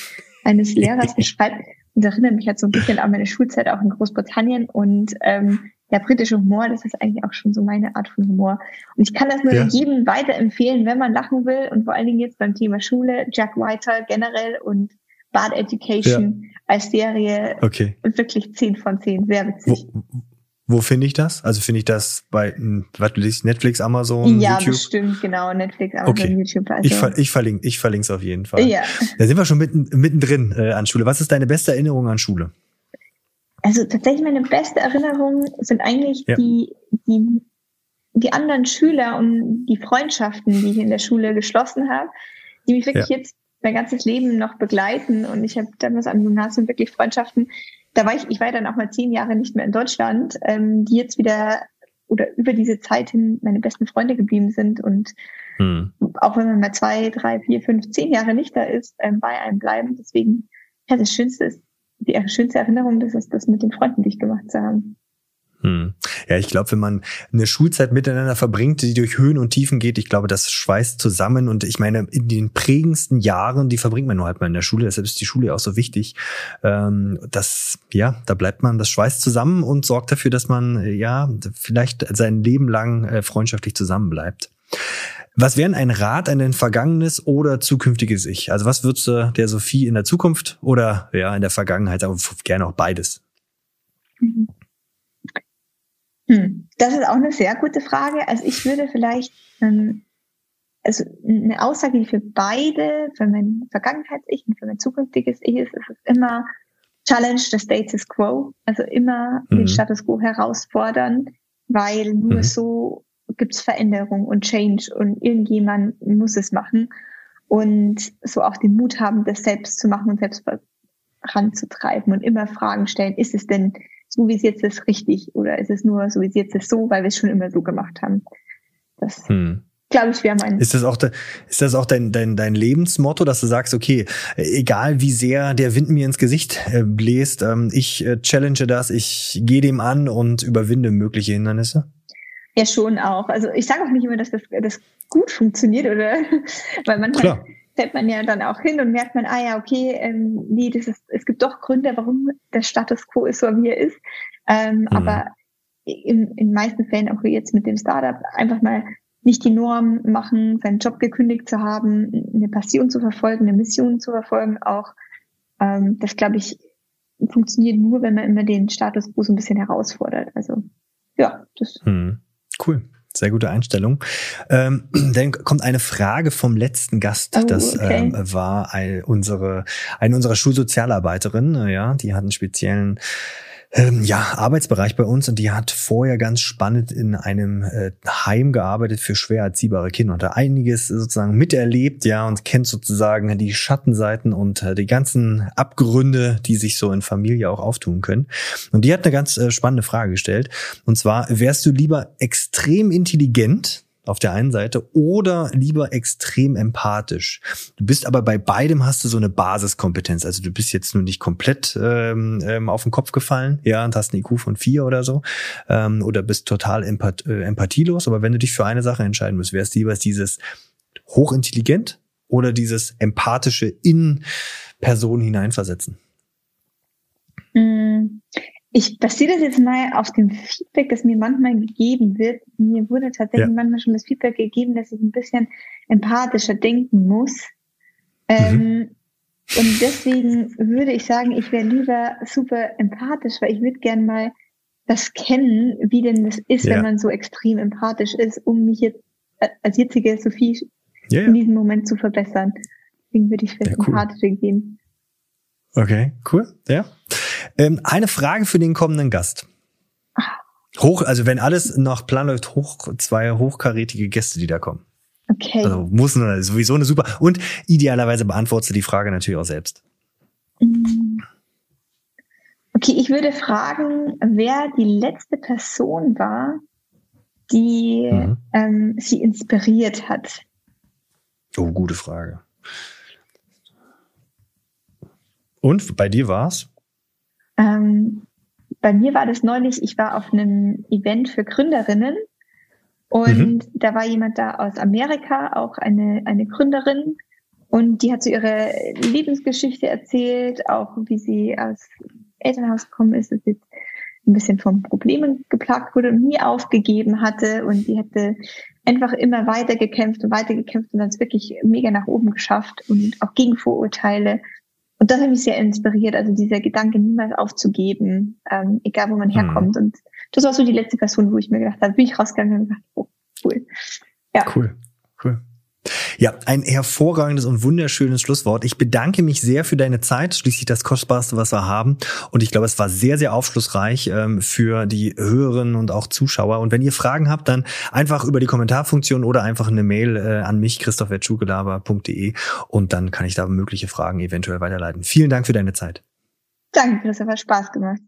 eines Lehrers beschreibt. Und das erinnert mich halt so ein bisschen an meine Schulzeit auch in Großbritannien und ähm, der britische Humor, das ist eigentlich auch schon so meine Art von Humor. Und ich kann das nur ja. jedem weiterempfehlen, wenn man lachen will und vor allen Dingen jetzt beim Thema Schule, Jack Whiter generell und Bad Education ja. als Serie okay. wirklich 10 von 10, sehr witzig. Wo, wo finde ich das? Also finde ich das bei hm, was du liest, Netflix, Amazon, ja, YouTube? Ja, bestimmt, genau, Netflix, Amazon, okay. YouTube. Also. Ich, ver ich verlinke ich verlinke es auf jeden Fall. Ja. Da sind wir schon mitten, mittendrin äh, an Schule. Was ist deine beste Erinnerung an Schule? Also tatsächlich meine beste Erinnerung sind eigentlich ja. die, die, die anderen Schüler und die Freundschaften, die ich in der Schule geschlossen habe, die mich wirklich ja. jetzt mein ganzes Leben noch begleiten. Und ich habe damals am Gymnasium wirklich Freundschaften. Da war ich, ich war dann auch mal zehn Jahre nicht mehr in Deutschland, ähm, die jetzt wieder oder über diese Zeit hin meine besten Freunde geblieben sind. Und hm. auch wenn man mal zwei, drei, vier, fünf, zehn Jahre nicht da ist, ähm, bei einem bleiben. Deswegen, ja, das Schönste ist, die schönste Erinnerung, das ist das mit den Freunden, die ich gemacht zu haben. Hm. Ja, ich glaube, wenn man eine Schulzeit miteinander verbringt, die durch Höhen und Tiefen geht, ich glaube, das schweißt zusammen. Und ich meine, in den prägendsten Jahren, die verbringt man nur halt mal in der Schule. Deshalb ist die Schule auch so wichtig. Ähm, das, ja, da bleibt man, das schweißt zusammen und sorgt dafür, dass man, ja, vielleicht sein Leben lang äh, freundschaftlich zusammenbleibt. Was wäre ein Rat an ein vergangenes oder zukünftiges Ich? Also was würdest du der Sophie in der Zukunft oder ja in der Vergangenheit, aber gerne auch beides? Hm, das ist auch eine sehr gute Frage. Also ich würde vielleicht, ähm, also eine Aussage, die für beide, für mein Vergangenheits-Ich und für mein zukünftiges Ich ist, ist es immer challenge the status quo. Also immer mhm. den Status quo herausfordern, weil nur mhm. so gibt es Veränderung und Change und irgendjemand muss es machen und so auch den Mut haben, das selbst zu machen und selbst voranzutreiben und immer Fragen stellen, ist es denn so wie es jetzt ist, richtig? Oder ist es nur so wie es jetzt ist, so, weil wir es schon immer so gemacht haben? Das hm. glaube ich wäre mein. Ist das auch, de, ist das auch dein, dein, dein Lebensmotto, dass du sagst, okay, egal wie sehr der Wind mir ins Gesicht äh, bläst, ähm, ich äh, challenge das, ich gehe dem an und überwinde mögliche Hindernisse? Ja, schon auch. Also ich sage auch nicht immer, dass das, das gut funktioniert, oder? Weil manchmal Klar fällt man ja dann auch hin und merkt man, ah ja, okay, ähm, nee, das ist, es gibt doch Gründe, warum der Status quo ist, so wie er ist. Ähm, mhm. Aber in, in meisten Fällen, auch jetzt mit dem Startup, einfach mal nicht die Norm machen, seinen Job gekündigt zu haben, eine Passion zu verfolgen, eine Mission zu verfolgen, auch ähm, das glaube ich funktioniert nur, wenn man immer den Status quo so ein bisschen herausfordert. Also ja, das. Hm. Cool. Sehr gute Einstellung. Ähm, dann kommt eine Frage vom letzten Gast. Oh, das okay. ähm, war ein, unsere, eine unserer Schulsozialarbeiterin. Ja, die hat einen speziellen ähm, ja, Arbeitsbereich bei uns und die hat vorher ganz spannend in einem äh, Heim gearbeitet für schwer erziehbare Kinder und da einiges sozusagen miterlebt, ja, und kennt sozusagen die Schattenseiten und äh, die ganzen Abgründe, die sich so in Familie auch auftun können. Und die hat eine ganz äh, spannende Frage gestellt. Und zwar, wärst du lieber extrem intelligent, auf der einen Seite oder lieber extrem empathisch. Du bist aber bei beidem hast du so eine Basiskompetenz. Also du bist jetzt nur nicht komplett ähm, ähm auf den Kopf gefallen, ja, und hast eine IQ von vier oder so, ähm, oder bist total empath äh, empathielos. Aber wenn du dich für eine Sache entscheiden musst, wärst lieber dieses hochintelligent oder dieses empathische in Personen hineinversetzen? Ich basiere das jetzt mal auf dem Feedback, das mir manchmal gegeben wird. Mir wurde tatsächlich ja. manchmal schon das Feedback gegeben, dass ich ein bisschen empathischer denken muss. Ähm, mhm. Und deswegen würde ich sagen, ich wäre lieber super empathisch, weil ich würde gern mal das kennen, wie denn das ist, ja. wenn man so extrem empathisch ist, um mich jetzt als jetzige Sophie ja, in diesem Moment zu verbessern. Deswegen würde ich für das cool. Empathische gehen. Okay, cool. Ja. Ähm, eine Frage für den kommenden Gast. Hoch, also wenn alles nach Plan läuft, hoch, zwei hochkarätige Gäste, die da kommen. Okay. Also muss sowieso eine super. Und idealerweise beantwortest du die Frage natürlich auch selbst. Mm. Okay, ich würde fragen, wer die letzte Person war, die mhm. ähm, sie inspiriert hat. Oh, gute Frage. Und bei dir war's? Ähm, bei mir war das neulich, ich war auf einem Event für Gründerinnen und mhm. da war jemand da aus Amerika, auch eine, eine Gründerin. Und die hat so ihre Lebensgeschichte erzählt, auch wie sie aus Elternhaus gekommen ist, dass sie ein bisschen von Problemen geplagt wurde und nie aufgegeben hatte. Und die hätte einfach immer weiter gekämpft und weiter gekämpft und dann es wirklich mega nach oben geschafft und auch gegen Vorurteile. Und das hat mich sehr inspiriert, also dieser Gedanke, niemals aufzugeben, ähm, egal wo man mhm. herkommt. Und das war so die letzte Person, wo ich mir gedacht habe, bin ich rausgegangen und gedacht, oh, cool. Ja. Cool, cool. Ja, ein hervorragendes und wunderschönes Schlusswort. Ich bedanke mich sehr für deine Zeit, schließlich das Kostbarste, was wir haben. Und ich glaube, es war sehr, sehr aufschlussreich ähm, für die Hörerinnen und auch Zuschauer. Und wenn ihr Fragen habt, dann einfach über die Kommentarfunktion oder einfach eine Mail äh, an mich, christoph.schugelaber.de und dann kann ich da mögliche Fragen eventuell weiterleiten. Vielen Dank für deine Zeit. Danke, Christoph, hat Spaß gemacht.